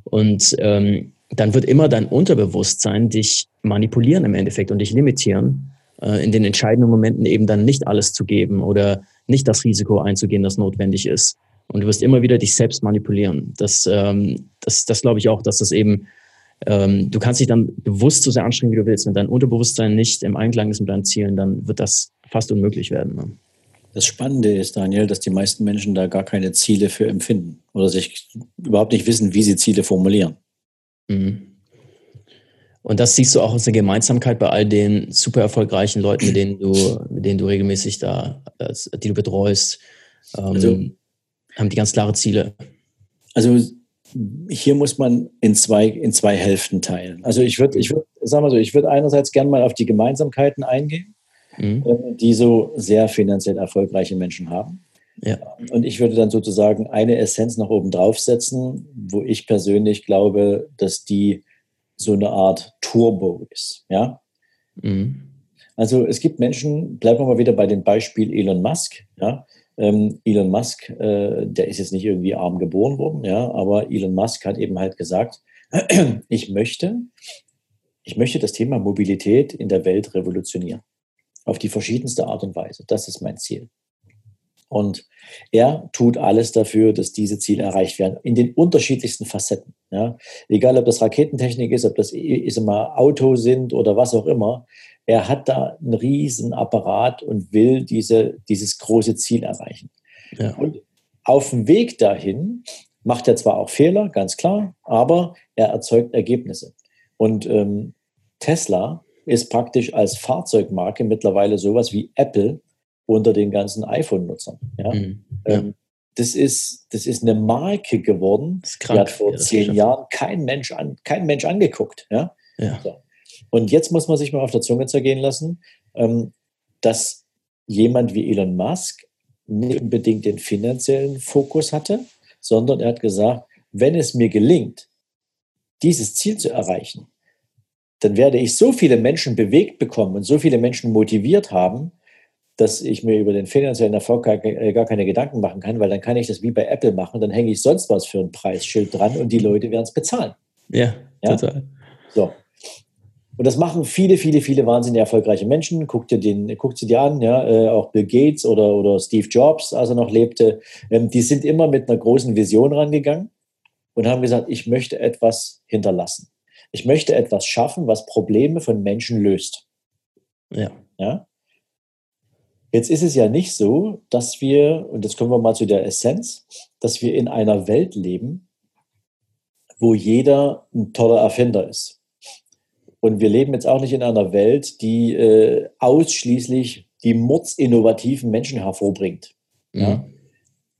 Und ähm, dann wird immer dein Unterbewusstsein dich manipulieren im Endeffekt und dich limitieren, äh, in den entscheidenden Momenten eben dann nicht alles zu geben oder nicht das Risiko einzugehen, das notwendig ist. Und du wirst immer wieder dich selbst manipulieren. Das, ähm, das, das glaube ich auch, dass das eben, ähm, du kannst dich dann bewusst so sehr anstrengen, wie du willst. Wenn dein Unterbewusstsein nicht im Einklang ist mit deinen Zielen, dann wird das fast unmöglich werden. Ne? Das Spannende ist, Daniel, dass die meisten Menschen da gar keine Ziele für empfinden oder sich überhaupt nicht wissen, wie sie Ziele formulieren. Mhm. Und das siehst du auch als eine Gemeinsamkeit bei all den super erfolgreichen Leuten, mit denen du, mit denen du regelmäßig da, die du betreust, ähm, also, haben die ganz klare Ziele. Also hier muss man in zwei, in zwei Hälften teilen. Also ich würde, ich würde, sag mal so, ich würde einerseits gerne mal auf die Gemeinsamkeiten eingehen, mhm. Äh, die so sehr finanziell erfolgreiche Menschen haben. Ja. Und ich würde dann sozusagen eine Essenz noch oben draufsetzen, wo ich persönlich glaube, dass die so eine Art Turbo ist. Ja? Mhm. Also es gibt Menschen, bleiben wir mal wieder bei dem Beispiel Elon Musk. Ja? Ähm, Elon Musk, äh, der ist jetzt nicht irgendwie arm geboren worden, ja, aber Elon Musk hat eben halt gesagt, [clears throat] ich möchte, ich möchte das Thema Mobilität in der Welt revolutionieren. Auf die verschiedenste Art und Weise. Das ist mein Ziel. Und er tut alles dafür, dass diese Ziele erreicht werden, in den unterschiedlichsten Facetten. Ja. Egal, ob das Raketentechnik ist, ob das ist immer Auto sind oder was auch immer. Er hat da einen riesen Apparat und will diese, dieses große Ziel erreichen. Ja. Und auf dem Weg dahin macht er zwar auch Fehler, ganz klar, aber er erzeugt Ergebnisse. Und ähm, Tesla ist praktisch als Fahrzeugmarke mittlerweile sowas wie Apple unter den ganzen iPhone-Nutzern. Ja? Mhm. Ähm, das, ist, das ist eine Marke geworden, die hat vor ja, zehn Jahren kein Mensch, an, kein Mensch angeguckt. Ja? ja. So. Und jetzt muss man sich mal auf der Zunge zergehen lassen, ähm, dass jemand wie Elon Musk nicht unbedingt den finanziellen Fokus hatte, sondern er hat gesagt, wenn es mir gelingt, dieses Ziel zu erreichen, dann werde ich so viele Menschen bewegt bekommen und so viele Menschen motiviert haben, dass ich mir über den finanziellen Erfolg gar, äh, gar, keine Gedanken machen kann, weil dann kann ich das wie bei Apple machen, dann hänge ich sonst was für ein Preisschild dran und die Leute werden es bezahlen. Ja, ja, total. So. Und das machen viele, viele, viele wahnsinnig erfolgreiche Menschen. Guck dir, den, guck sie dir an, ja, äh, auch Bill Gates oder, oder Steve Jobs, als er noch lebte. Ähm, die sind immer mit einer großen Vision rangegangen und haben gesagt, ich möchte etwas hinterlassen. Ich möchte etwas schaffen, was Probleme von Menschen löst. Ja. ja? Jetzt ist es ja nicht so, dass wir, und jetzt kommen wir mal zu der Essenz, dass wir in einer Welt leben, wo jeder ein toller Erfinder ist. Und wir leben jetzt auch nicht in einer Welt, die äh, ausschließlich die mordsinnovativen Menschen hervorbringt. Mhm. Ja?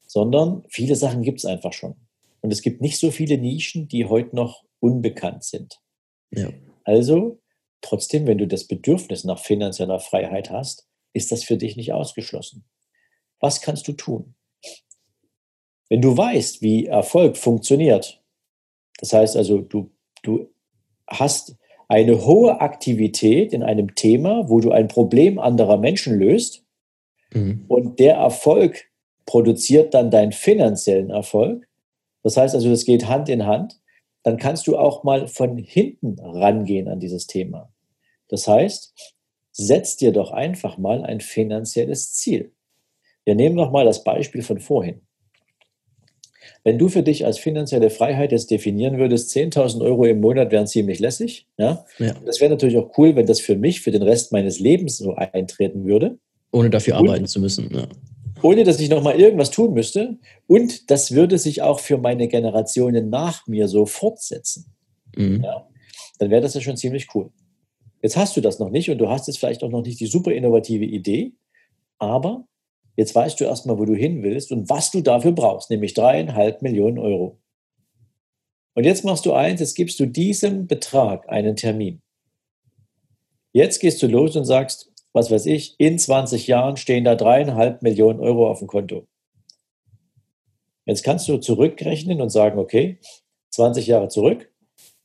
Sondern viele Sachen gibt es einfach schon. Und es gibt nicht so viele Nischen, die heute noch unbekannt sind. Ja. Also, trotzdem, wenn du das Bedürfnis nach finanzieller Freiheit hast, ist das für dich nicht ausgeschlossen. Was kannst du tun? Wenn du weißt, wie Erfolg funktioniert, das heißt also, du, du hast eine hohe Aktivität in einem Thema, wo du ein Problem anderer Menschen löst mhm. und der Erfolg produziert dann deinen finanziellen Erfolg. Das heißt also, das geht Hand in Hand. Dann kannst du auch mal von hinten rangehen an dieses Thema. Das heißt, setz dir doch einfach mal ein finanzielles Ziel. Wir nehmen noch mal das Beispiel von vorhin. Wenn du für dich als finanzielle Freiheit jetzt definieren würdest, 10.000 Euro im Monat wären ziemlich lässig. Ja? ja. Das wäre natürlich auch cool, wenn das für mich, für den Rest meines Lebens so eintreten würde. Ohne dafür und, arbeiten zu müssen. Ja. Ohne dass ich nochmal irgendwas tun müsste. Und das würde sich auch für meine Generationen nach mir so fortsetzen. Mhm. Ja? Dann wäre das ja schon ziemlich cool. Jetzt hast du das noch nicht und du hast jetzt vielleicht auch noch nicht die super innovative Idee, aber Jetzt weißt du erstmal, wo du hin willst und was du dafür brauchst, nämlich dreieinhalb Millionen Euro. Und jetzt machst du eins, jetzt gibst du diesem Betrag einen Termin. Jetzt gehst du los und sagst, was weiß ich, in 20 Jahren stehen da dreieinhalb Millionen Euro auf dem Konto. Jetzt kannst du zurückrechnen und sagen, okay, 20 Jahre zurück.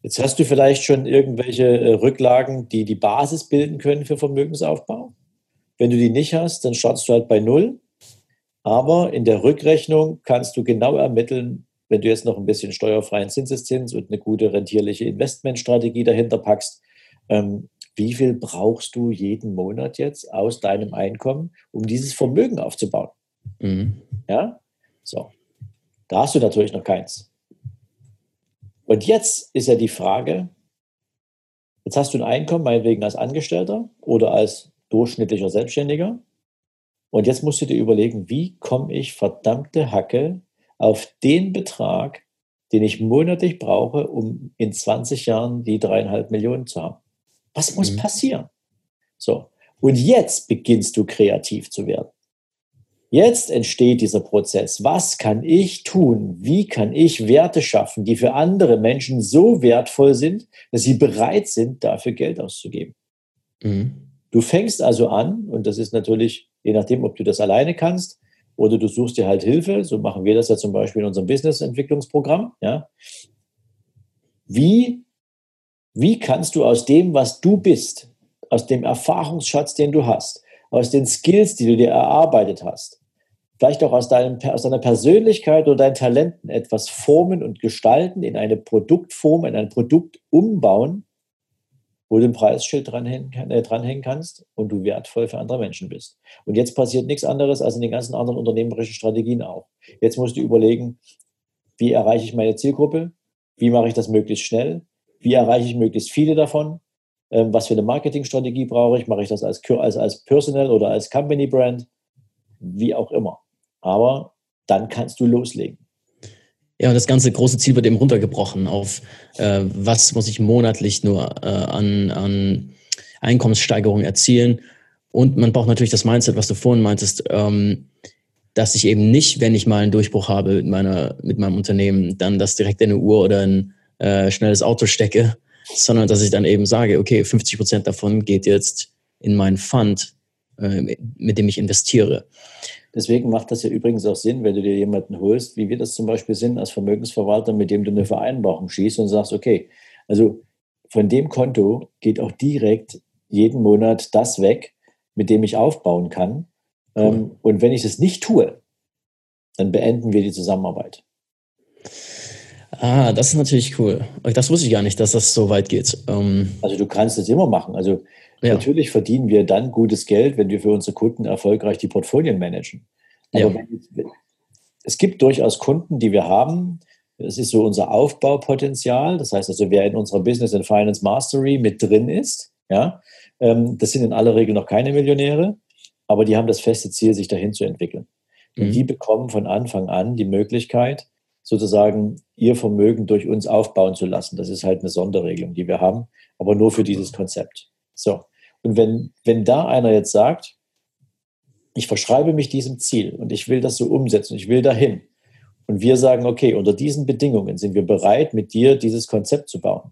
Jetzt hast du vielleicht schon irgendwelche äh, Rücklagen, die die Basis bilden können für Vermögensaufbau. Wenn du die nicht hast, dann startest du halt bei Null. Aber in der Rückrechnung kannst du genau ermitteln, wenn du jetzt noch ein bisschen steuerfreien Zinseszins und eine gute rentierliche Investmentstrategie dahinter packst, ähm, wie viel brauchst du jeden Monat jetzt aus deinem Einkommen, um dieses Vermögen aufzubauen? Mhm. Ja, so. Da hast du natürlich noch keins. Und jetzt ist ja die Frage, jetzt hast du ein Einkommen, meinetwegen als Angestellter oder als durchschnittlicher Selbstständiger. Und jetzt musst du dir überlegen, wie komme ich verdammte Hacke auf den Betrag, den ich monatlich brauche, um in 20 Jahren die dreieinhalb Millionen zu haben. Was muss mhm. passieren? So. Und jetzt beginnst du kreativ zu werden. Jetzt entsteht dieser Prozess. Was kann ich tun? Wie kann ich Werte schaffen, die für andere Menschen so wertvoll sind, dass sie bereit sind, dafür Geld auszugeben? Mhm. Du fängst also an, und das ist natürlich, je nachdem, ob du das alleine kannst oder du suchst dir halt Hilfe, so machen wir das ja zum Beispiel in unserem Business-Entwicklungsprogramm, ja. Wie, wie kannst du aus dem, was du bist, aus dem Erfahrungsschatz, den du hast, aus den Skills, die du dir erarbeitet hast, vielleicht auch aus, deinem, aus deiner Persönlichkeit oder deinen Talenten etwas formen und gestalten, in eine Produktform, in ein Produkt umbauen, wo du ein Preisschild dranhängen, äh, dranhängen kannst und du wertvoll für andere Menschen bist. Und jetzt passiert nichts anderes als in den ganzen anderen unternehmerischen Strategien auch. Jetzt musst du überlegen, wie erreiche ich meine Zielgruppe? Wie mache ich das möglichst schnell? Wie erreiche ich möglichst viele davon? Ähm, was für eine Marketingstrategie brauche ich? Mache ich das als, als, als Personal oder als Company Brand? Wie auch immer. Aber dann kannst du loslegen. Ja, und das ganze große Ziel wird eben runtergebrochen auf, äh, was muss ich monatlich nur äh, an, an Einkommenssteigerung erzielen. Und man braucht natürlich das Mindset, was du vorhin meintest, ähm, dass ich eben nicht, wenn ich mal einen Durchbruch habe mit, meiner, mit meinem Unternehmen, dann das direkt in eine Uhr oder ein äh, schnelles Auto stecke, sondern dass ich dann eben sage, okay, 50 Prozent davon geht jetzt in meinen Fund, äh, mit dem ich investiere. Deswegen macht das ja übrigens auch Sinn, wenn du dir jemanden holst, wie wir das zum Beispiel sind als Vermögensverwalter, mit dem du eine Vereinbarung schießt und sagst, okay, also von dem Konto geht auch direkt jeden Monat das weg, mit dem ich aufbauen kann. Cool. Ähm, und wenn ich das nicht tue, dann beenden wir die Zusammenarbeit. Ah, das ist natürlich cool. Das wusste ich gar nicht, dass das so weit geht. Ähm also du kannst das immer machen. Also ja. Natürlich verdienen wir dann gutes Geld, wenn wir für unsere Kunden erfolgreich die Portfolien managen. Aber ja. wenn, es gibt durchaus Kunden, die wir haben. Das ist so unser Aufbaupotenzial. Das heißt also, wer in unserer Business and Finance Mastery mit drin ist, ja, ähm, das sind in aller Regel noch keine Millionäre, aber die haben das feste Ziel, sich dahin zu entwickeln. Und mhm. die bekommen von Anfang an die Möglichkeit, sozusagen ihr Vermögen durch uns aufbauen zu lassen. Das ist halt eine Sonderregelung, die wir haben, aber nur für dieses Konzept. So. Und wenn, wenn da einer jetzt sagt, ich verschreibe mich diesem Ziel und ich will das so umsetzen, ich will dahin. Und wir sagen, okay, unter diesen Bedingungen sind wir bereit, mit dir dieses Konzept zu bauen.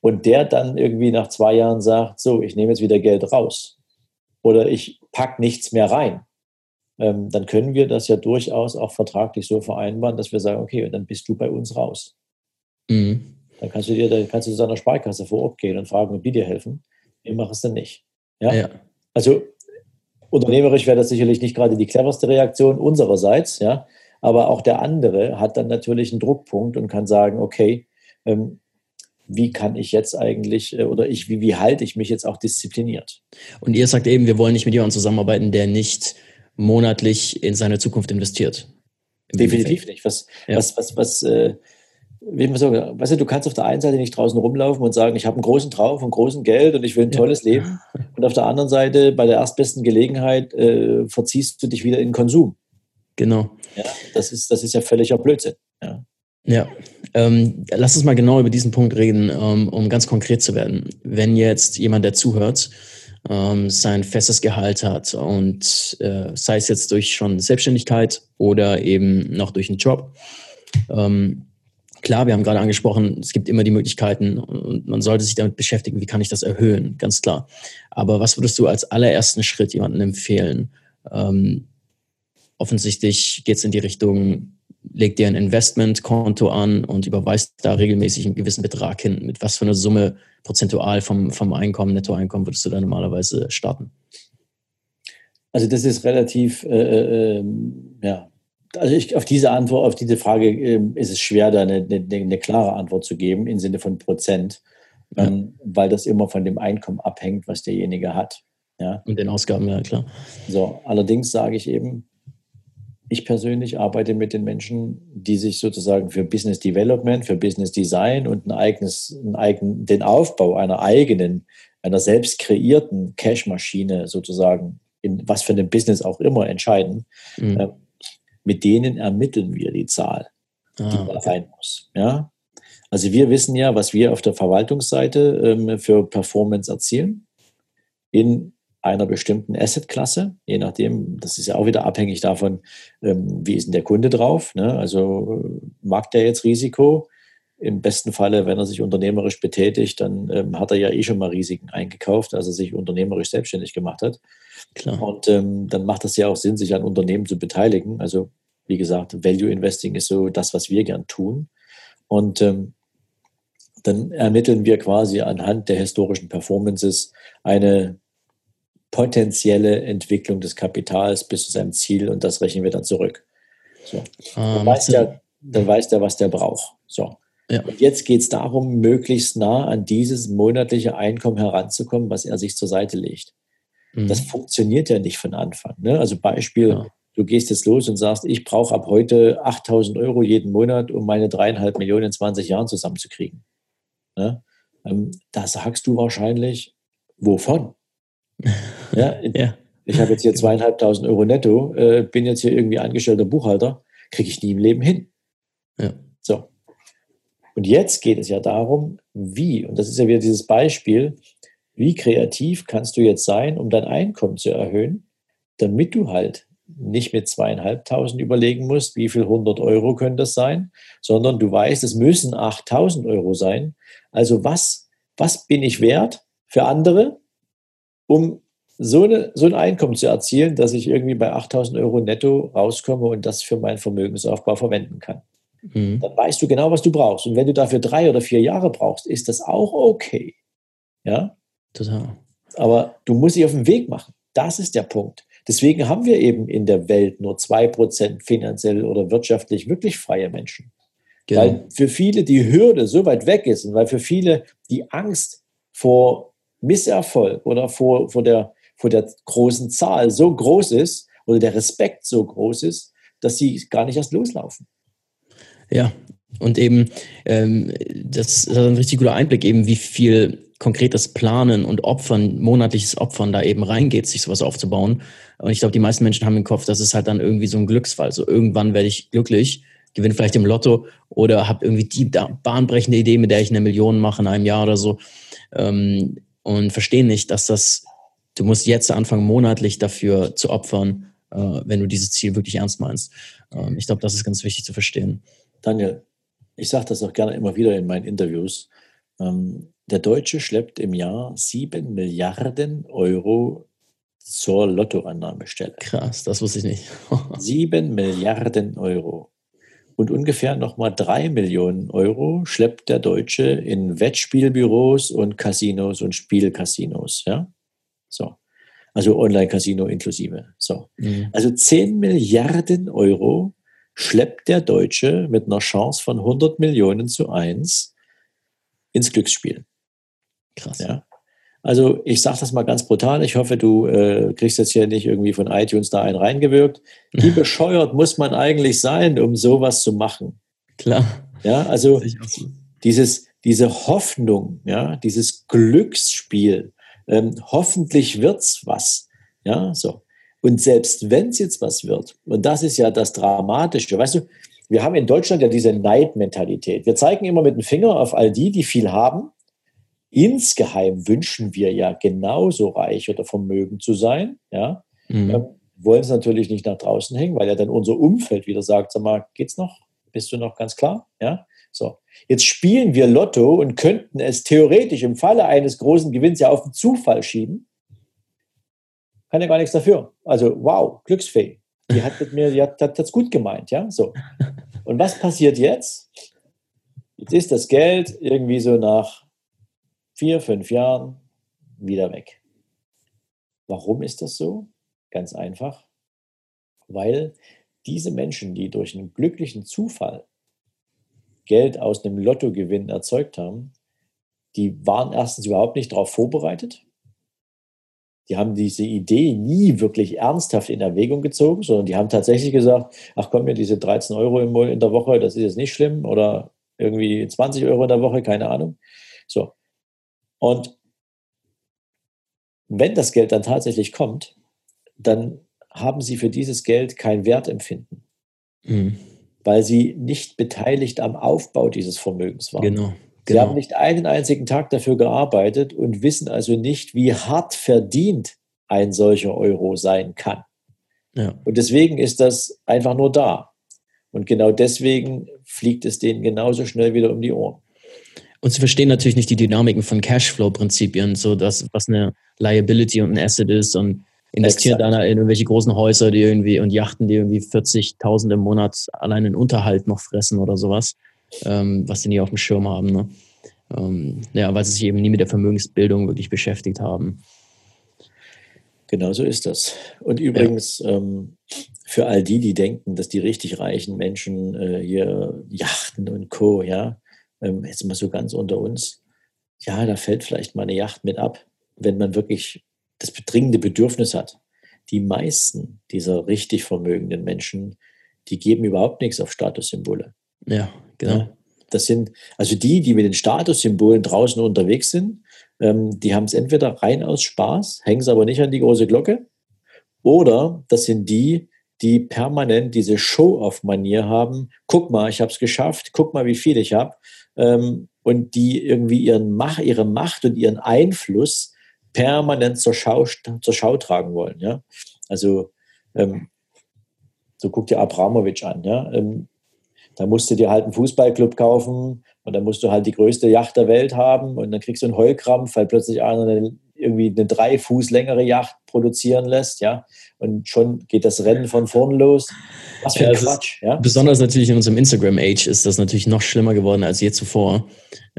Und der dann irgendwie nach zwei Jahren sagt, so, ich nehme jetzt wieder Geld raus. Oder ich packe nichts mehr rein. Ähm, dann können wir das ja durchaus auch vertraglich so vereinbaren, dass wir sagen, okay, dann bist du bei uns raus. Mhm. Dann kannst du dir, dann kannst du zu deiner Sparkasse vor Ort gehen und fragen, ob die dir helfen. Wir machen es dann nicht. Ja? ja. Also unternehmerisch wäre das sicherlich nicht gerade die cleverste Reaktion unsererseits, ja. Aber auch der andere hat dann natürlich einen Druckpunkt und kann sagen, okay, ähm, wie kann ich jetzt eigentlich äh, oder ich, wie, wie halte ich mich jetzt auch diszipliniert? Und ihr sagt eben, wir wollen nicht mit jemandem zusammenarbeiten, der nicht monatlich in seine Zukunft investiert. Definitiv nicht. Was, ja. was, was, was, äh, wie man so, weißt du, du kannst auf der einen Seite nicht draußen rumlaufen und sagen, ich habe einen großen Traum von großem Geld und ich will ein tolles ja. Leben. [laughs] Und auf der anderen Seite, bei der erstbesten Gelegenheit, äh, verziehst du dich wieder in Konsum. Genau. Ja, das ist, das ist ja völliger Blödsinn. Ja. Ja, ähm, lass uns mal genau über diesen Punkt reden, ähm, um ganz konkret zu werden. Wenn jetzt jemand, der zuhört, ähm, sein festes Gehalt hat und äh, sei es jetzt durch schon Selbstständigkeit oder eben noch durch einen Job, ähm, klar, wir haben gerade angesprochen, es gibt immer die Möglichkeiten und man sollte sich damit beschäftigen, wie kann ich das erhöhen, ganz klar. Aber was würdest du als allerersten Schritt jemandem empfehlen? Ähm, offensichtlich geht es in die Richtung, leg dir ein Investmentkonto an und überweist da regelmäßig einen gewissen Betrag hin. Mit was für einer Summe prozentual vom, vom Einkommen, Nettoeinkommen würdest du da normalerweise starten? Also das ist relativ, äh, äh, ähm, ja, also ich, auf diese Antwort, auf diese Frage äh, ist es schwer, da eine, eine, eine, klare Antwort zu geben im Sinne von Prozent, ja. ähm, weil das immer von dem Einkommen abhängt, was derjenige hat. Ja. Und den Ausgaben, ja klar. So, allerdings sage ich eben, ich persönlich arbeite mit den Menschen, die sich sozusagen für Business Development, für Business Design und ein eigenes, ein eigen, den Aufbau einer eigenen, einer selbst kreierten Cash-Maschine sozusagen, in was für ein Business auch immer entscheiden. Mhm. Äh, mit denen ermitteln wir die Zahl, ah, die da okay. rein muss. Ja? Also wir wissen ja, was wir auf der Verwaltungsseite ähm, für Performance erzielen in einer bestimmten Assetklasse, je nachdem, das ist ja auch wieder abhängig davon, ähm, wie ist denn der Kunde drauf. Ne? Also äh, mag der jetzt Risiko? Im besten Falle, wenn er sich unternehmerisch betätigt, dann ähm, hat er ja eh schon mal Risiken eingekauft, als er sich unternehmerisch selbstständig gemacht hat. Klar. Und ähm, dann macht es ja auch Sinn, sich an Unternehmen zu beteiligen. Also wie gesagt, Value Investing ist so das, was wir gern tun. Und ähm, dann ermitteln wir quasi anhand der historischen Performances eine potenzielle Entwicklung des Kapitals bis zu seinem Ziel und das rechnen wir dann zurück. So. Ah, dann, weiß der, dann weiß der, was der braucht. So. Ja. Und jetzt geht es darum, möglichst nah an dieses monatliche Einkommen heranzukommen, was er sich zur Seite legt. Mhm. Das funktioniert ja nicht von Anfang. Ne? Also Beispiel, ja du gehst jetzt los und sagst, ich brauche ab heute 8000 Euro jeden Monat, um meine dreieinhalb Millionen in 20 Jahren zusammenzukriegen. Ne? Ähm, da sagst du wahrscheinlich, wovon? Ja, [laughs] ja. Ich habe jetzt hier zweieinhalbtausend Euro netto, äh, bin jetzt hier irgendwie angestellter Buchhalter, kriege ich nie im Leben hin. Ja. So. Und jetzt geht es ja darum, wie, und das ist ja wieder dieses Beispiel, wie kreativ kannst du jetzt sein, um dein Einkommen zu erhöhen, damit du halt nicht mit zweieinhalbtausend überlegen musst, wie viel 100 Euro können das sein, sondern du weißt, es müssen 8000 Euro sein. Also was, was bin ich wert für andere, um so, eine, so ein Einkommen zu erzielen, dass ich irgendwie bei 8000 Euro netto rauskomme und das für meinen Vermögensaufbau verwenden kann. Mhm. Dann weißt du genau, was du brauchst. Und wenn du dafür drei oder vier Jahre brauchst, ist das auch okay. Ja? Total. Aber du musst dich auf den Weg machen. Das ist der Punkt. Deswegen haben wir eben in der Welt nur zwei Prozent finanziell oder wirtschaftlich wirklich freie Menschen. Genau. Weil für viele die Hürde so weit weg ist und weil für viele die Angst vor Misserfolg oder vor, vor, der, vor der großen Zahl so groß ist oder der Respekt so groß ist, dass sie gar nicht erst loslaufen. Ja, und eben, ähm, das ist ein richtig guter Einblick, eben wie viel konkretes Planen und Opfern, monatliches Opfern da eben reingeht, sich sowas aufzubauen. Und ich glaube, die meisten Menschen haben im Kopf, das ist halt dann irgendwie so ein Glücksfall. So irgendwann werde ich glücklich, gewinne vielleicht im Lotto oder habe irgendwie die bahnbrechende Idee, mit der ich eine Million mache in einem Jahr oder so. Ähm, und verstehen nicht, dass das, du musst jetzt anfangen, monatlich dafür zu opfern, äh, wenn du dieses Ziel wirklich ernst meinst. Ähm, ich glaube, das ist ganz wichtig zu verstehen. Daniel, ich sage das auch gerne immer wieder in meinen Interviews. Ähm, der Deutsche schleppt im Jahr sieben Milliarden Euro zur Lottoannahmestelle. Krass, das wusste ich nicht. [laughs] Sieben Milliarden Euro. Und ungefähr nochmal drei Millionen Euro schleppt der Deutsche in Wettspielbüros und Casinos und Spielcasinos. Ja? So. Also Online-Casino inklusive. So. Mhm. Also 10 Milliarden Euro schleppt der Deutsche mit einer Chance von 100 Millionen zu 1 ins Glücksspiel. Krass. Ja? Also ich sage das mal ganz brutal. Ich hoffe, du äh, kriegst jetzt hier nicht irgendwie von iTunes da einen reingewirkt. Wie [laughs] bescheuert muss man eigentlich sein, um sowas zu machen? Klar. Ja, also dieses, diese Hoffnung, ja, dieses Glücksspiel. Ähm, hoffentlich wird's was. Ja, so. Und selbst wenn es jetzt was wird, und das ist ja das Dramatische, weißt du, wir haben in Deutschland ja diese Neidmentalität. Wir zeigen immer mit dem Finger auf all die, die viel haben Insgeheim wünschen wir ja genauso reich oder vermögend zu sein. Ja? Mhm. Ähm, wollen es natürlich nicht nach draußen hängen, weil ja dann unser Umfeld wieder sagt, sag mal, geht's noch? Bist du noch ganz klar? Ja? So. Jetzt spielen wir Lotto und könnten es theoretisch im Falle eines großen Gewinns ja auf den Zufall schieben. Kann ja gar nichts dafür. Also, wow, Glücksfee. Die hat mit mir, die hat das gut gemeint, ja? So. Und was passiert jetzt? Jetzt ist das Geld irgendwie so nach vier, fünf Jahren wieder weg. Warum ist das so? Ganz einfach, weil diese Menschen, die durch einen glücklichen Zufall Geld aus einem Lottogewinn erzeugt haben, die waren erstens überhaupt nicht darauf vorbereitet. Die haben diese Idee nie wirklich ernsthaft in Erwägung gezogen, sondern die haben tatsächlich gesagt, ach komm mir, diese 13 Euro in der Woche, das ist jetzt nicht schlimm oder irgendwie 20 Euro in der Woche, keine Ahnung. So, und wenn das Geld dann tatsächlich kommt, dann haben sie für dieses Geld kein Wertempfinden, mhm. weil sie nicht beteiligt am Aufbau dieses Vermögens waren. Genau. Sie genau. haben nicht einen einzigen Tag dafür gearbeitet und wissen also nicht, wie hart verdient ein solcher Euro sein kann. Ja. Und deswegen ist das einfach nur da. Und genau deswegen fliegt es denen genauso schnell wieder um die Ohren. Und sie verstehen natürlich nicht die Dynamiken von Cashflow-Prinzipien, so dass was eine Liability und ein Asset ist und investieren dann in irgendwelche großen Häuser, die irgendwie und Yachten, die irgendwie 40.000 im Monat allein in Unterhalt noch fressen oder sowas, ähm, was die nie auf dem Schirm haben. Ne? Ähm, ja, weil sie sich eben nie mit der Vermögensbildung wirklich beschäftigt haben. Genau so ist das. Und übrigens, ja. ähm, für all die, die denken, dass die richtig reichen Menschen äh, hier Yachten und Co., ja, ähm, jetzt mal so ganz unter uns, ja, da fällt vielleicht mal eine Yacht mit ab, wenn man wirklich das dringende Bedürfnis hat. Die meisten dieser richtig vermögenden Menschen, die geben überhaupt nichts auf Statussymbole. Ja, genau. Das sind also die, die mit den Statussymbolen draußen unterwegs sind, ähm, die haben es entweder rein aus Spaß, hängen es aber nicht an die große Glocke, oder das sind die, die permanent diese Show-off-Manier haben. Guck mal, ich habe es geschafft. Guck mal, wie viel ich habe ähm, und die irgendwie ihren Mach, ihre Macht und ihren Einfluss permanent zur Schau, zur Schau tragen wollen. Ja? Also ähm, so guck dir Abramowitsch an. Ja? Ähm, da musst du dir halt einen Fußballclub kaufen und dann musst du halt die größte Yacht der Welt haben und dann kriegst du einen Heulkrampf, weil plötzlich einer eine, irgendwie eine drei Fuß längere Yacht produzieren lässt, ja, und schon geht das Rennen von vorn los. Was für ein ja, Quatsch, ja. Besonders natürlich in unserem Instagram-Age ist das natürlich noch schlimmer geworden als je zuvor.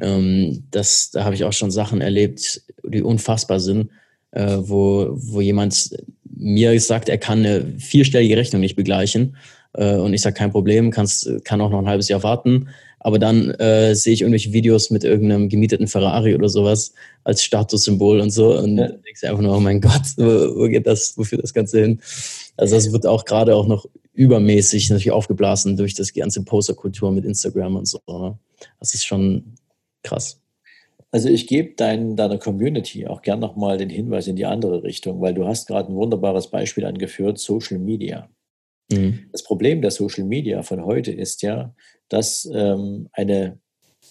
Ähm, das, da habe ich auch schon Sachen erlebt, die unfassbar sind, äh, wo, wo jemand mir sagt, er kann eine vierstellige Rechnung nicht begleichen. Äh, und ich sage, kein Problem, kannst, kann auch noch ein halbes Jahr warten. Aber dann äh, sehe ich irgendwelche Videos mit irgendeinem gemieteten Ferrari oder sowas als Statussymbol und so und ja. denkst einfach nur, oh mein Gott, [laughs] wo, geht das, wo führt das Ganze hin? Also das wird auch gerade auch noch übermäßig natürlich aufgeblasen durch das ganze Posterkultur mit Instagram und so. Ne? Das ist schon krass. Also ich gebe dein, deiner Community auch gern nochmal den Hinweis in die andere Richtung, weil du hast gerade ein wunderbares Beispiel angeführt, Social Media. Mhm. Das Problem der Social Media von heute ist ja, dass ähm, eine,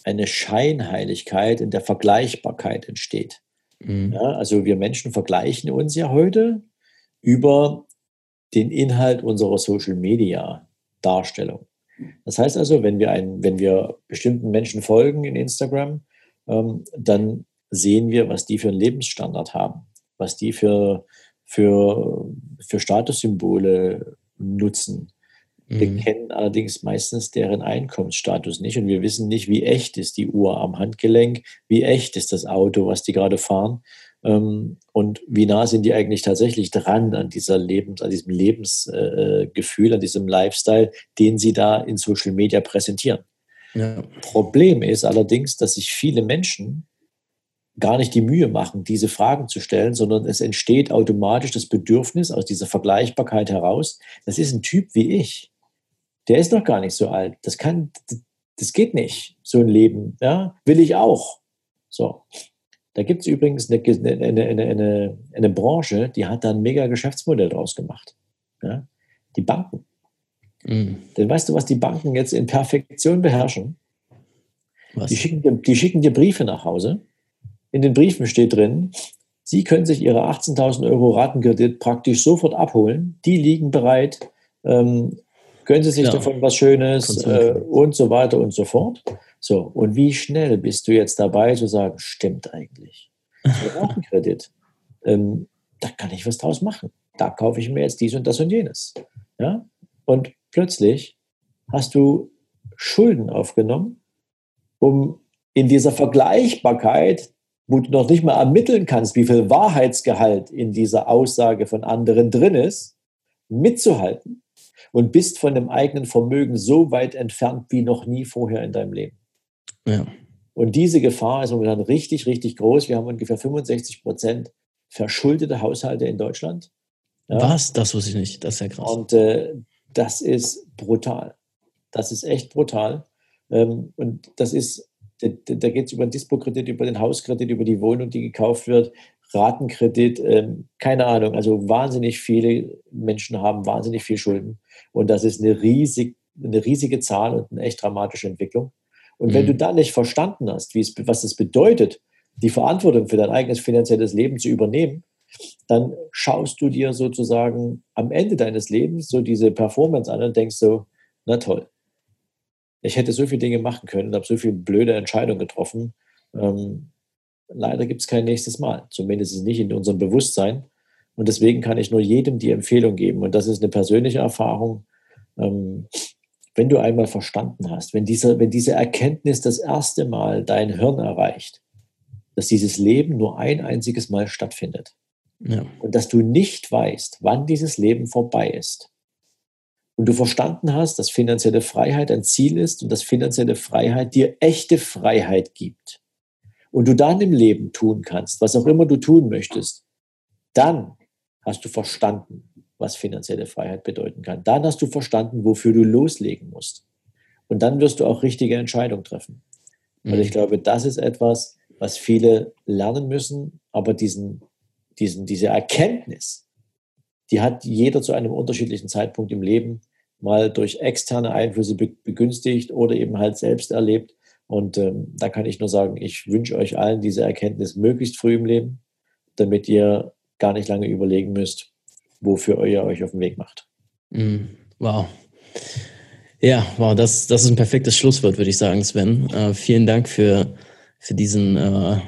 eine Scheinheiligkeit in der Vergleichbarkeit entsteht. Mhm. Ja, also wir Menschen vergleichen uns ja heute über den Inhalt unserer Social Media Darstellung. Das heißt also, wenn wir, ein, wenn wir bestimmten Menschen folgen in Instagram, ähm, dann sehen wir, was die für einen Lebensstandard haben, was die für, für, für Statussymbole nutzen. Wir mhm. kennen allerdings meistens deren Einkommensstatus nicht und wir wissen nicht, wie echt ist die Uhr am Handgelenk, wie echt ist das Auto, was die gerade fahren ähm, und wie nah sind die eigentlich tatsächlich dran an dieser Lebens, an diesem Lebensgefühl, an diesem Lifestyle, den sie da in Social Media präsentieren. Ja. Problem ist allerdings, dass sich viele Menschen gar nicht die Mühe machen, diese Fragen zu stellen, sondern es entsteht automatisch das Bedürfnis aus dieser Vergleichbarkeit heraus. Das ist ein Typ wie ich der ist noch gar nicht so alt. Das kann, das geht nicht, so ein Leben. Ja? Will ich auch. So. Da gibt es übrigens eine, eine, eine, eine, Branche, die hat da ein mega Geschäftsmodell draus gemacht. Ja? Die Banken. Mhm. Denn weißt du, was die Banken jetzt in Perfektion beherrschen? Die schicken, dir, die schicken dir Briefe nach Hause. In den Briefen steht drin, Sie können sich Ihre 18.000 Euro Ratenkredit praktisch sofort abholen. Die liegen bereit. Ähm, gönnen Sie sich ja. davon was Schönes äh, und so weiter und so fort. So, und wie schnell bist du jetzt dabei zu sagen, stimmt eigentlich? So [laughs] ein Kredit. Ähm, da kann ich was draus machen. Da kaufe ich mir jetzt dies und das und jenes. Ja? Und plötzlich hast du Schulden aufgenommen, um in dieser Vergleichbarkeit, wo du noch nicht mal ermitteln kannst, wie viel Wahrheitsgehalt in dieser Aussage von anderen drin ist, mitzuhalten und bist von dem eigenen Vermögen so weit entfernt wie noch nie vorher in deinem Leben. Ja. Und diese Gefahr ist momentan richtig, richtig groß. Wir haben ungefähr 65 Prozent verschuldete Haushalte in Deutschland. Ja. Was? Das wusste ich nicht. Das ist ja krass. Und äh, das ist brutal. Das ist echt brutal. Ähm, und das ist, da, da geht es über den Dispo-Kredit, über den Hauskredit, über die Wohnung, die gekauft wird, Ratenkredit, ähm, keine Ahnung. Also wahnsinnig viele Menschen haben wahnsinnig viel Schulden. Und das ist eine, riesig, eine riesige Zahl und eine echt dramatische Entwicklung. Und mhm. wenn du dann nicht verstanden hast, es, was es bedeutet, die Verantwortung für dein eigenes finanzielles Leben zu übernehmen, dann schaust du dir sozusagen am Ende deines Lebens so diese Performance an und denkst so, na toll, ich hätte so viele Dinge machen können, habe so viele blöde Entscheidungen getroffen. Ähm, leider gibt es kein nächstes Mal, zumindest nicht in unserem Bewusstsein. Und deswegen kann ich nur jedem die Empfehlung geben. Und das ist eine persönliche Erfahrung. Ähm, wenn du einmal verstanden hast, wenn diese, wenn diese Erkenntnis das erste Mal dein Hirn erreicht, dass dieses Leben nur ein einziges Mal stattfindet ja. und dass du nicht weißt, wann dieses Leben vorbei ist und du verstanden hast, dass finanzielle Freiheit ein Ziel ist und dass finanzielle Freiheit dir echte Freiheit gibt und du dann im Leben tun kannst, was auch immer du tun möchtest, dann hast du verstanden, was finanzielle Freiheit bedeuten kann. Dann hast du verstanden, wofür du loslegen musst. Und dann wirst du auch richtige Entscheidungen treffen. Mhm. Und ich glaube, das ist etwas, was viele lernen müssen, aber diesen, diesen, diese Erkenntnis, die hat jeder zu einem unterschiedlichen Zeitpunkt im Leben mal durch externe Einflüsse begünstigt oder eben halt selbst erlebt. Und ähm, da kann ich nur sagen, ich wünsche euch allen diese Erkenntnis möglichst früh im Leben, damit ihr gar nicht lange überlegen müsst, wofür ihr euch auf den Weg macht. Mm, wow. Ja, wow, das, das ist ein perfektes Schlusswort, würde ich sagen, Sven. Äh, vielen Dank für, für diesen, äh,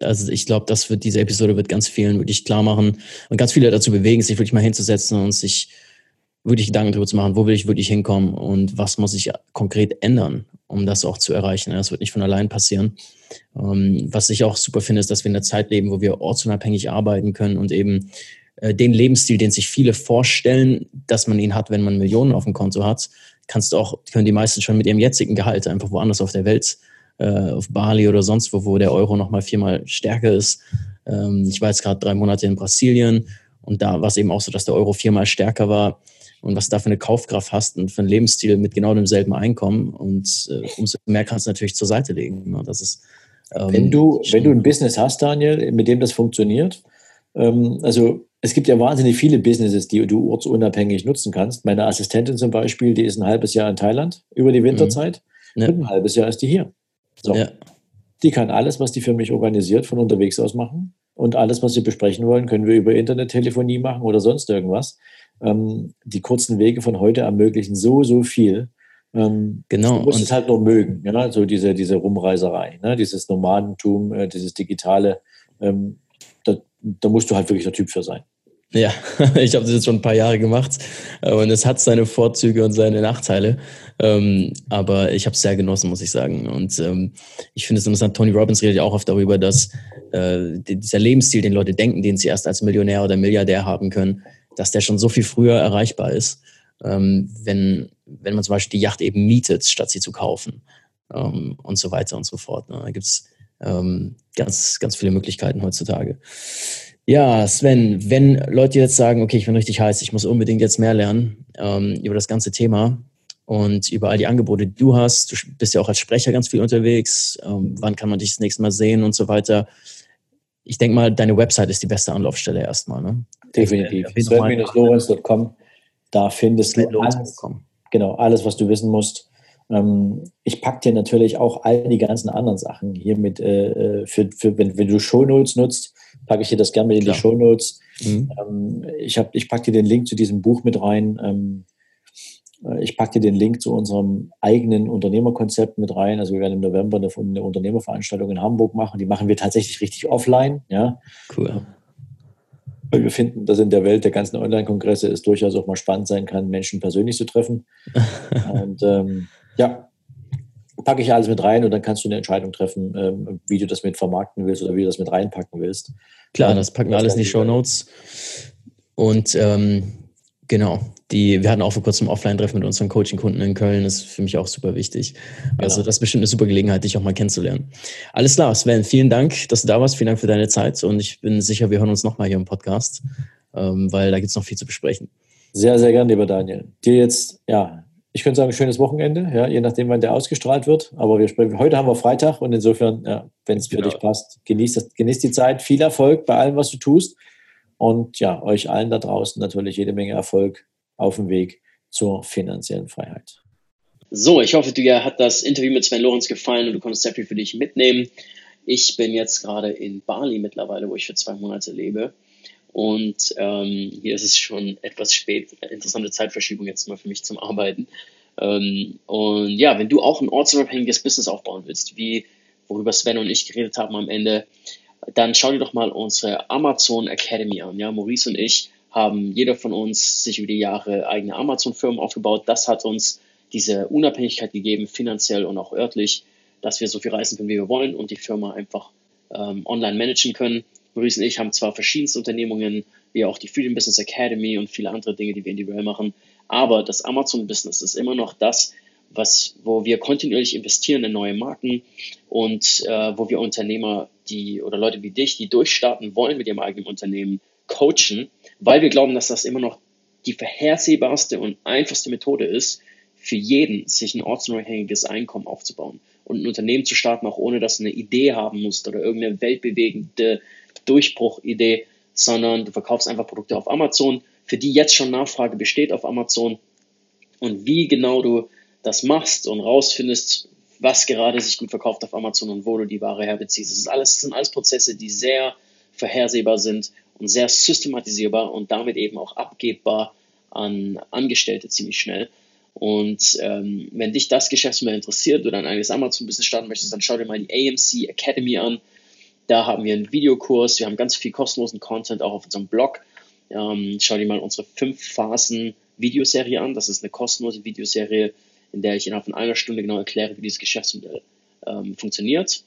also ich glaube, das wird, diese Episode wird ganz vielen wirklich klar machen und ganz viele dazu bewegen, sich wirklich mal hinzusetzen und sich wirklich Gedanken darüber zu machen, wo will ich wirklich hinkommen und was muss ich konkret ändern, um das auch zu erreichen. Das wird nicht von allein passieren. Ähm, was ich auch super finde, ist, dass wir in einer Zeit leben, wo wir ortsunabhängig arbeiten können und eben äh, den Lebensstil, den sich viele vorstellen, dass man ihn hat, wenn man Millionen auf dem Konto hat, kannst du auch, können die meisten schon mit ihrem jetzigen Gehalt einfach woanders auf der Welt, äh, auf Bali oder sonst wo, wo der Euro nochmal viermal stärker ist. Ähm, ich war jetzt gerade drei Monate in Brasilien und da war es eben auch so, dass der Euro viermal stärker war und was du da für eine Kaufkraft hast und für einen Lebensstil mit genau demselben Einkommen. Und äh, umso mehr kannst du natürlich zur Seite legen. Ne? Das ist, ähm, wenn, du, wenn du ein Business hast, Daniel, mit dem das funktioniert, ähm, also es gibt ja wahnsinnig viele Businesses, die du ortsunabhängig nutzen kannst. Meine Assistentin zum Beispiel, die ist ein halbes Jahr in Thailand über die Winterzeit mhm. ja. und ein halbes Jahr ist die hier. So. Ja. Die kann alles, was die für mich organisiert, von unterwegs aus machen. Und alles, was wir besprechen wollen, können wir über Internettelefonie machen oder sonst irgendwas. Ähm, die kurzen Wege von heute ermöglichen so, so viel. Ähm, genau. Du musst und es halt nur mögen, ja? so diese, diese Rumreiserei, ne? dieses Nomadentum, äh, dieses Digitale. Ähm, da, da, musst du halt wirklich der Typ für sein. Ja, [laughs] ich habe das jetzt schon ein paar Jahre gemacht äh, und es hat seine Vorzüge und seine Nachteile. Ähm, aber ich habe es sehr genossen, muss ich sagen. Und ähm, ich finde es interessant, Tony Robbins redet ja auch oft darüber, dass äh, dieser Lebensstil, den Leute denken, den sie erst als Millionär oder Milliardär haben können, dass der schon so viel früher erreichbar ist, ähm, wenn, wenn man zum Beispiel die Yacht eben mietet, statt sie zu kaufen ähm, und so weiter und so fort. Ne? Da gibt es ähm, ganz, ganz viele Möglichkeiten heutzutage. Ja, Sven, wenn Leute jetzt sagen, okay, ich bin richtig heiß, ich muss unbedingt jetzt mehr lernen ähm, über das ganze Thema und über all die Angebote, die du hast, du bist ja auch als Sprecher ganz viel unterwegs, ähm, wann kann man dich das nächste Mal sehen und so weiter. Ich denke mal, deine Website ist die beste Anlaufstelle erstmal. Ne? Definitiv. Sven-lorenz.com, da findest du alles, genau, alles, was du wissen musst. Ähm, ich packe dir natürlich auch all die ganzen anderen Sachen hier mit, äh, äh für, für, wenn, wenn du Shownotes nutzt, packe ich dir das gerne mit in Klar. die Show Notes. Mhm. Ähm, ich, ich packe dir den Link zu diesem Buch mit rein. Ähm, äh, ich packe dir den Link zu unserem eigenen Unternehmerkonzept mit rein. Also wir werden im November eine, eine Unternehmerveranstaltung in Hamburg machen. Die machen wir tatsächlich richtig offline. Ja. Cool. Weil wir finden, dass in der Welt der ganzen Online-Kongresse es durchaus auch mal spannend sein kann, Menschen persönlich zu treffen. [laughs] Und ähm, ja, packe ich alles mit rein und dann kannst du eine Entscheidung treffen, ähm, wie du das mit vermarkten willst oder wie du das mit reinpacken willst. Klar, das packen wir alles in die Show Notes. Und ähm, genau, die, wir hatten auch vor kurzem Offline-Treffen mit unseren Coaching-Kunden in Köln. Das ist für mich auch super wichtig. Genau. Also, das ist bestimmt eine super Gelegenheit, dich auch mal kennenzulernen. Alles klar, Sven, vielen Dank, dass du da warst. Vielen Dank für deine Zeit. Und ich bin sicher, wir hören uns nochmal hier im Podcast, ähm, weil da gibt es noch viel zu besprechen. Sehr, sehr gern, lieber Daniel. Dir jetzt, ja, ich könnte sagen, schönes Wochenende, ja, je nachdem, wann der ausgestrahlt wird. Aber wir sprechen, heute haben wir Freitag und insofern, ja, wenn es für genau. dich passt, genießt, genießt die Zeit. Viel Erfolg bei allem, was du tust. Und ja, euch allen da draußen natürlich jede Menge Erfolg auf dem Weg zur finanziellen Freiheit. So, ich hoffe, dir hat das Interview mit Sven Lorenz gefallen und du konntest sehr viel für dich mitnehmen. Ich bin jetzt gerade in Bali mittlerweile, wo ich für zwei Monate lebe. Und ähm, hier ist es schon etwas spät, interessante Zeitverschiebung jetzt mal für mich zum Arbeiten. Ähm, und ja, wenn du auch ein ortsunabhängiges Business aufbauen willst, wie worüber Sven und ich geredet haben am Ende, dann schau dir doch mal unsere Amazon Academy an. Ja, Maurice und ich haben jeder von uns sich über die Jahre eigene Amazon-Firmen aufgebaut. Das hat uns diese Unabhängigkeit gegeben, finanziell und auch örtlich, dass wir so viel reisen können, wie wir wollen und die Firma einfach ähm, online managen können. Maurice und ich haben zwar verschiedenste Unternehmungen, wie auch die Freedom Business Academy und viele andere Dinge, die wir individuell machen, aber das Amazon-Business ist immer noch das, was, wo wir kontinuierlich investieren in neue Marken und äh, wo wir Unternehmer, die oder Leute wie dich, die durchstarten wollen mit ihrem eigenen Unternehmen, coachen, weil wir glauben, dass das immer noch die vorhersehbarste und einfachste Methode ist, für jeden, sich ein ortsunabhängiges Einkommen aufzubauen und ein Unternehmen zu starten, auch ohne dass du eine Idee haben musst oder irgendeine weltbewegende Durchbruchidee, sondern du verkaufst einfach Produkte auf Amazon, für die jetzt schon Nachfrage besteht auf Amazon. Und wie genau du das machst und rausfindest, was gerade sich gut verkauft auf Amazon und wo du die Ware herbeziehst. Das, alles, das sind alles Prozesse, die sehr vorhersehbar sind und sehr systematisierbar und damit eben auch abgebbar an Angestellte ziemlich schnell. Und ähm, wenn dich das Geschäftsmodell interessiert oder dein eigenes Amazon-Business starten möchtest, dann schau dir mal die AMC Academy an. Da haben wir einen Videokurs, wir haben ganz viel kostenlosen Content auch auf unserem Blog. Ähm, schau dir mal unsere fünf Phasen Videoserie an. Das ist eine kostenlose Videoserie, in der ich innerhalb von einer Stunde genau erkläre, wie dieses Geschäftsmodell ähm, funktioniert.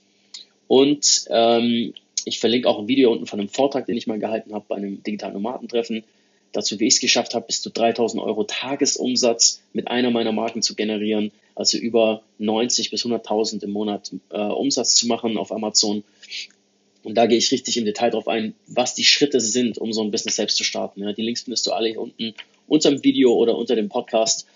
Und ähm, ich verlinke auch ein Video unten von einem Vortrag, den ich mal gehalten habe bei einem digitalen Nomadentreffen. Dazu, wie ich es geschafft habe, bis zu 3000 Euro Tagesumsatz mit einer meiner Marken zu generieren, also über 90 bis 100.000 im Monat äh, Umsatz zu machen auf Amazon und da gehe ich richtig im Detail drauf ein, was die Schritte sind, um so ein Business selbst zu starten. Ja, die Links findest du alle hier unten unter dem Video oder unter dem Podcast.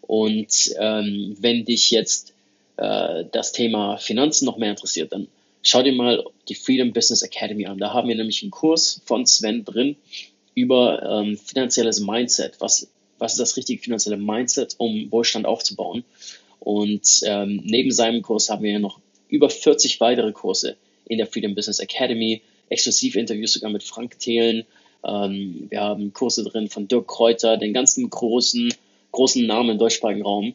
Und ähm, wenn dich jetzt äh, das Thema Finanzen noch mehr interessiert, dann schau dir mal die Freedom Business Academy an. Da haben wir nämlich einen Kurs von Sven drin über ähm, finanzielles Mindset. Was, was ist das richtige finanzielle Mindset, um Wohlstand aufzubauen? Und ähm, neben seinem Kurs haben wir noch über 40 weitere Kurse in der Freedom Business Academy, Exklusivinterviews sogar mit Frank Thelen. Ähm, wir haben Kurse drin von Dirk Kräuter, den ganzen großen, großen Namen im deutschsprachigen Raum.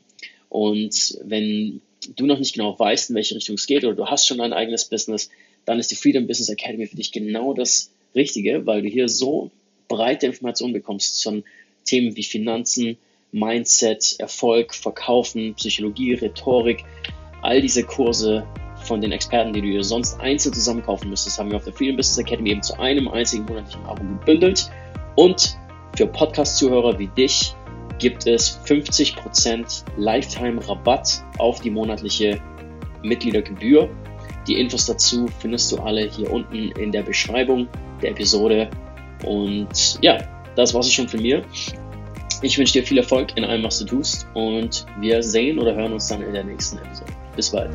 Und wenn du noch nicht genau weißt, in welche Richtung es geht oder du hast schon ein eigenes Business, dann ist die Freedom Business Academy für dich genau das Richtige, weil du hier so breite Informationen bekommst zu Themen wie Finanzen, Mindset, Erfolg, Verkaufen, Psychologie, Rhetorik, all diese Kurse von den Experten, die du dir sonst einzeln zusammen kaufen müsstest, haben wir auf der Freedom Business Academy eben zu einem einzigen monatlichen Abo gebündelt. Und für Podcast-Zuhörer wie dich gibt es 50% Lifetime-Rabatt auf die monatliche Mitgliedergebühr. Die Infos dazu findest du alle hier unten in der Beschreibung der Episode. Und ja, das war's schon von mir. Ich wünsche dir viel Erfolg in allem, was du tust und wir sehen oder hören uns dann in der nächsten Episode. Bis bald.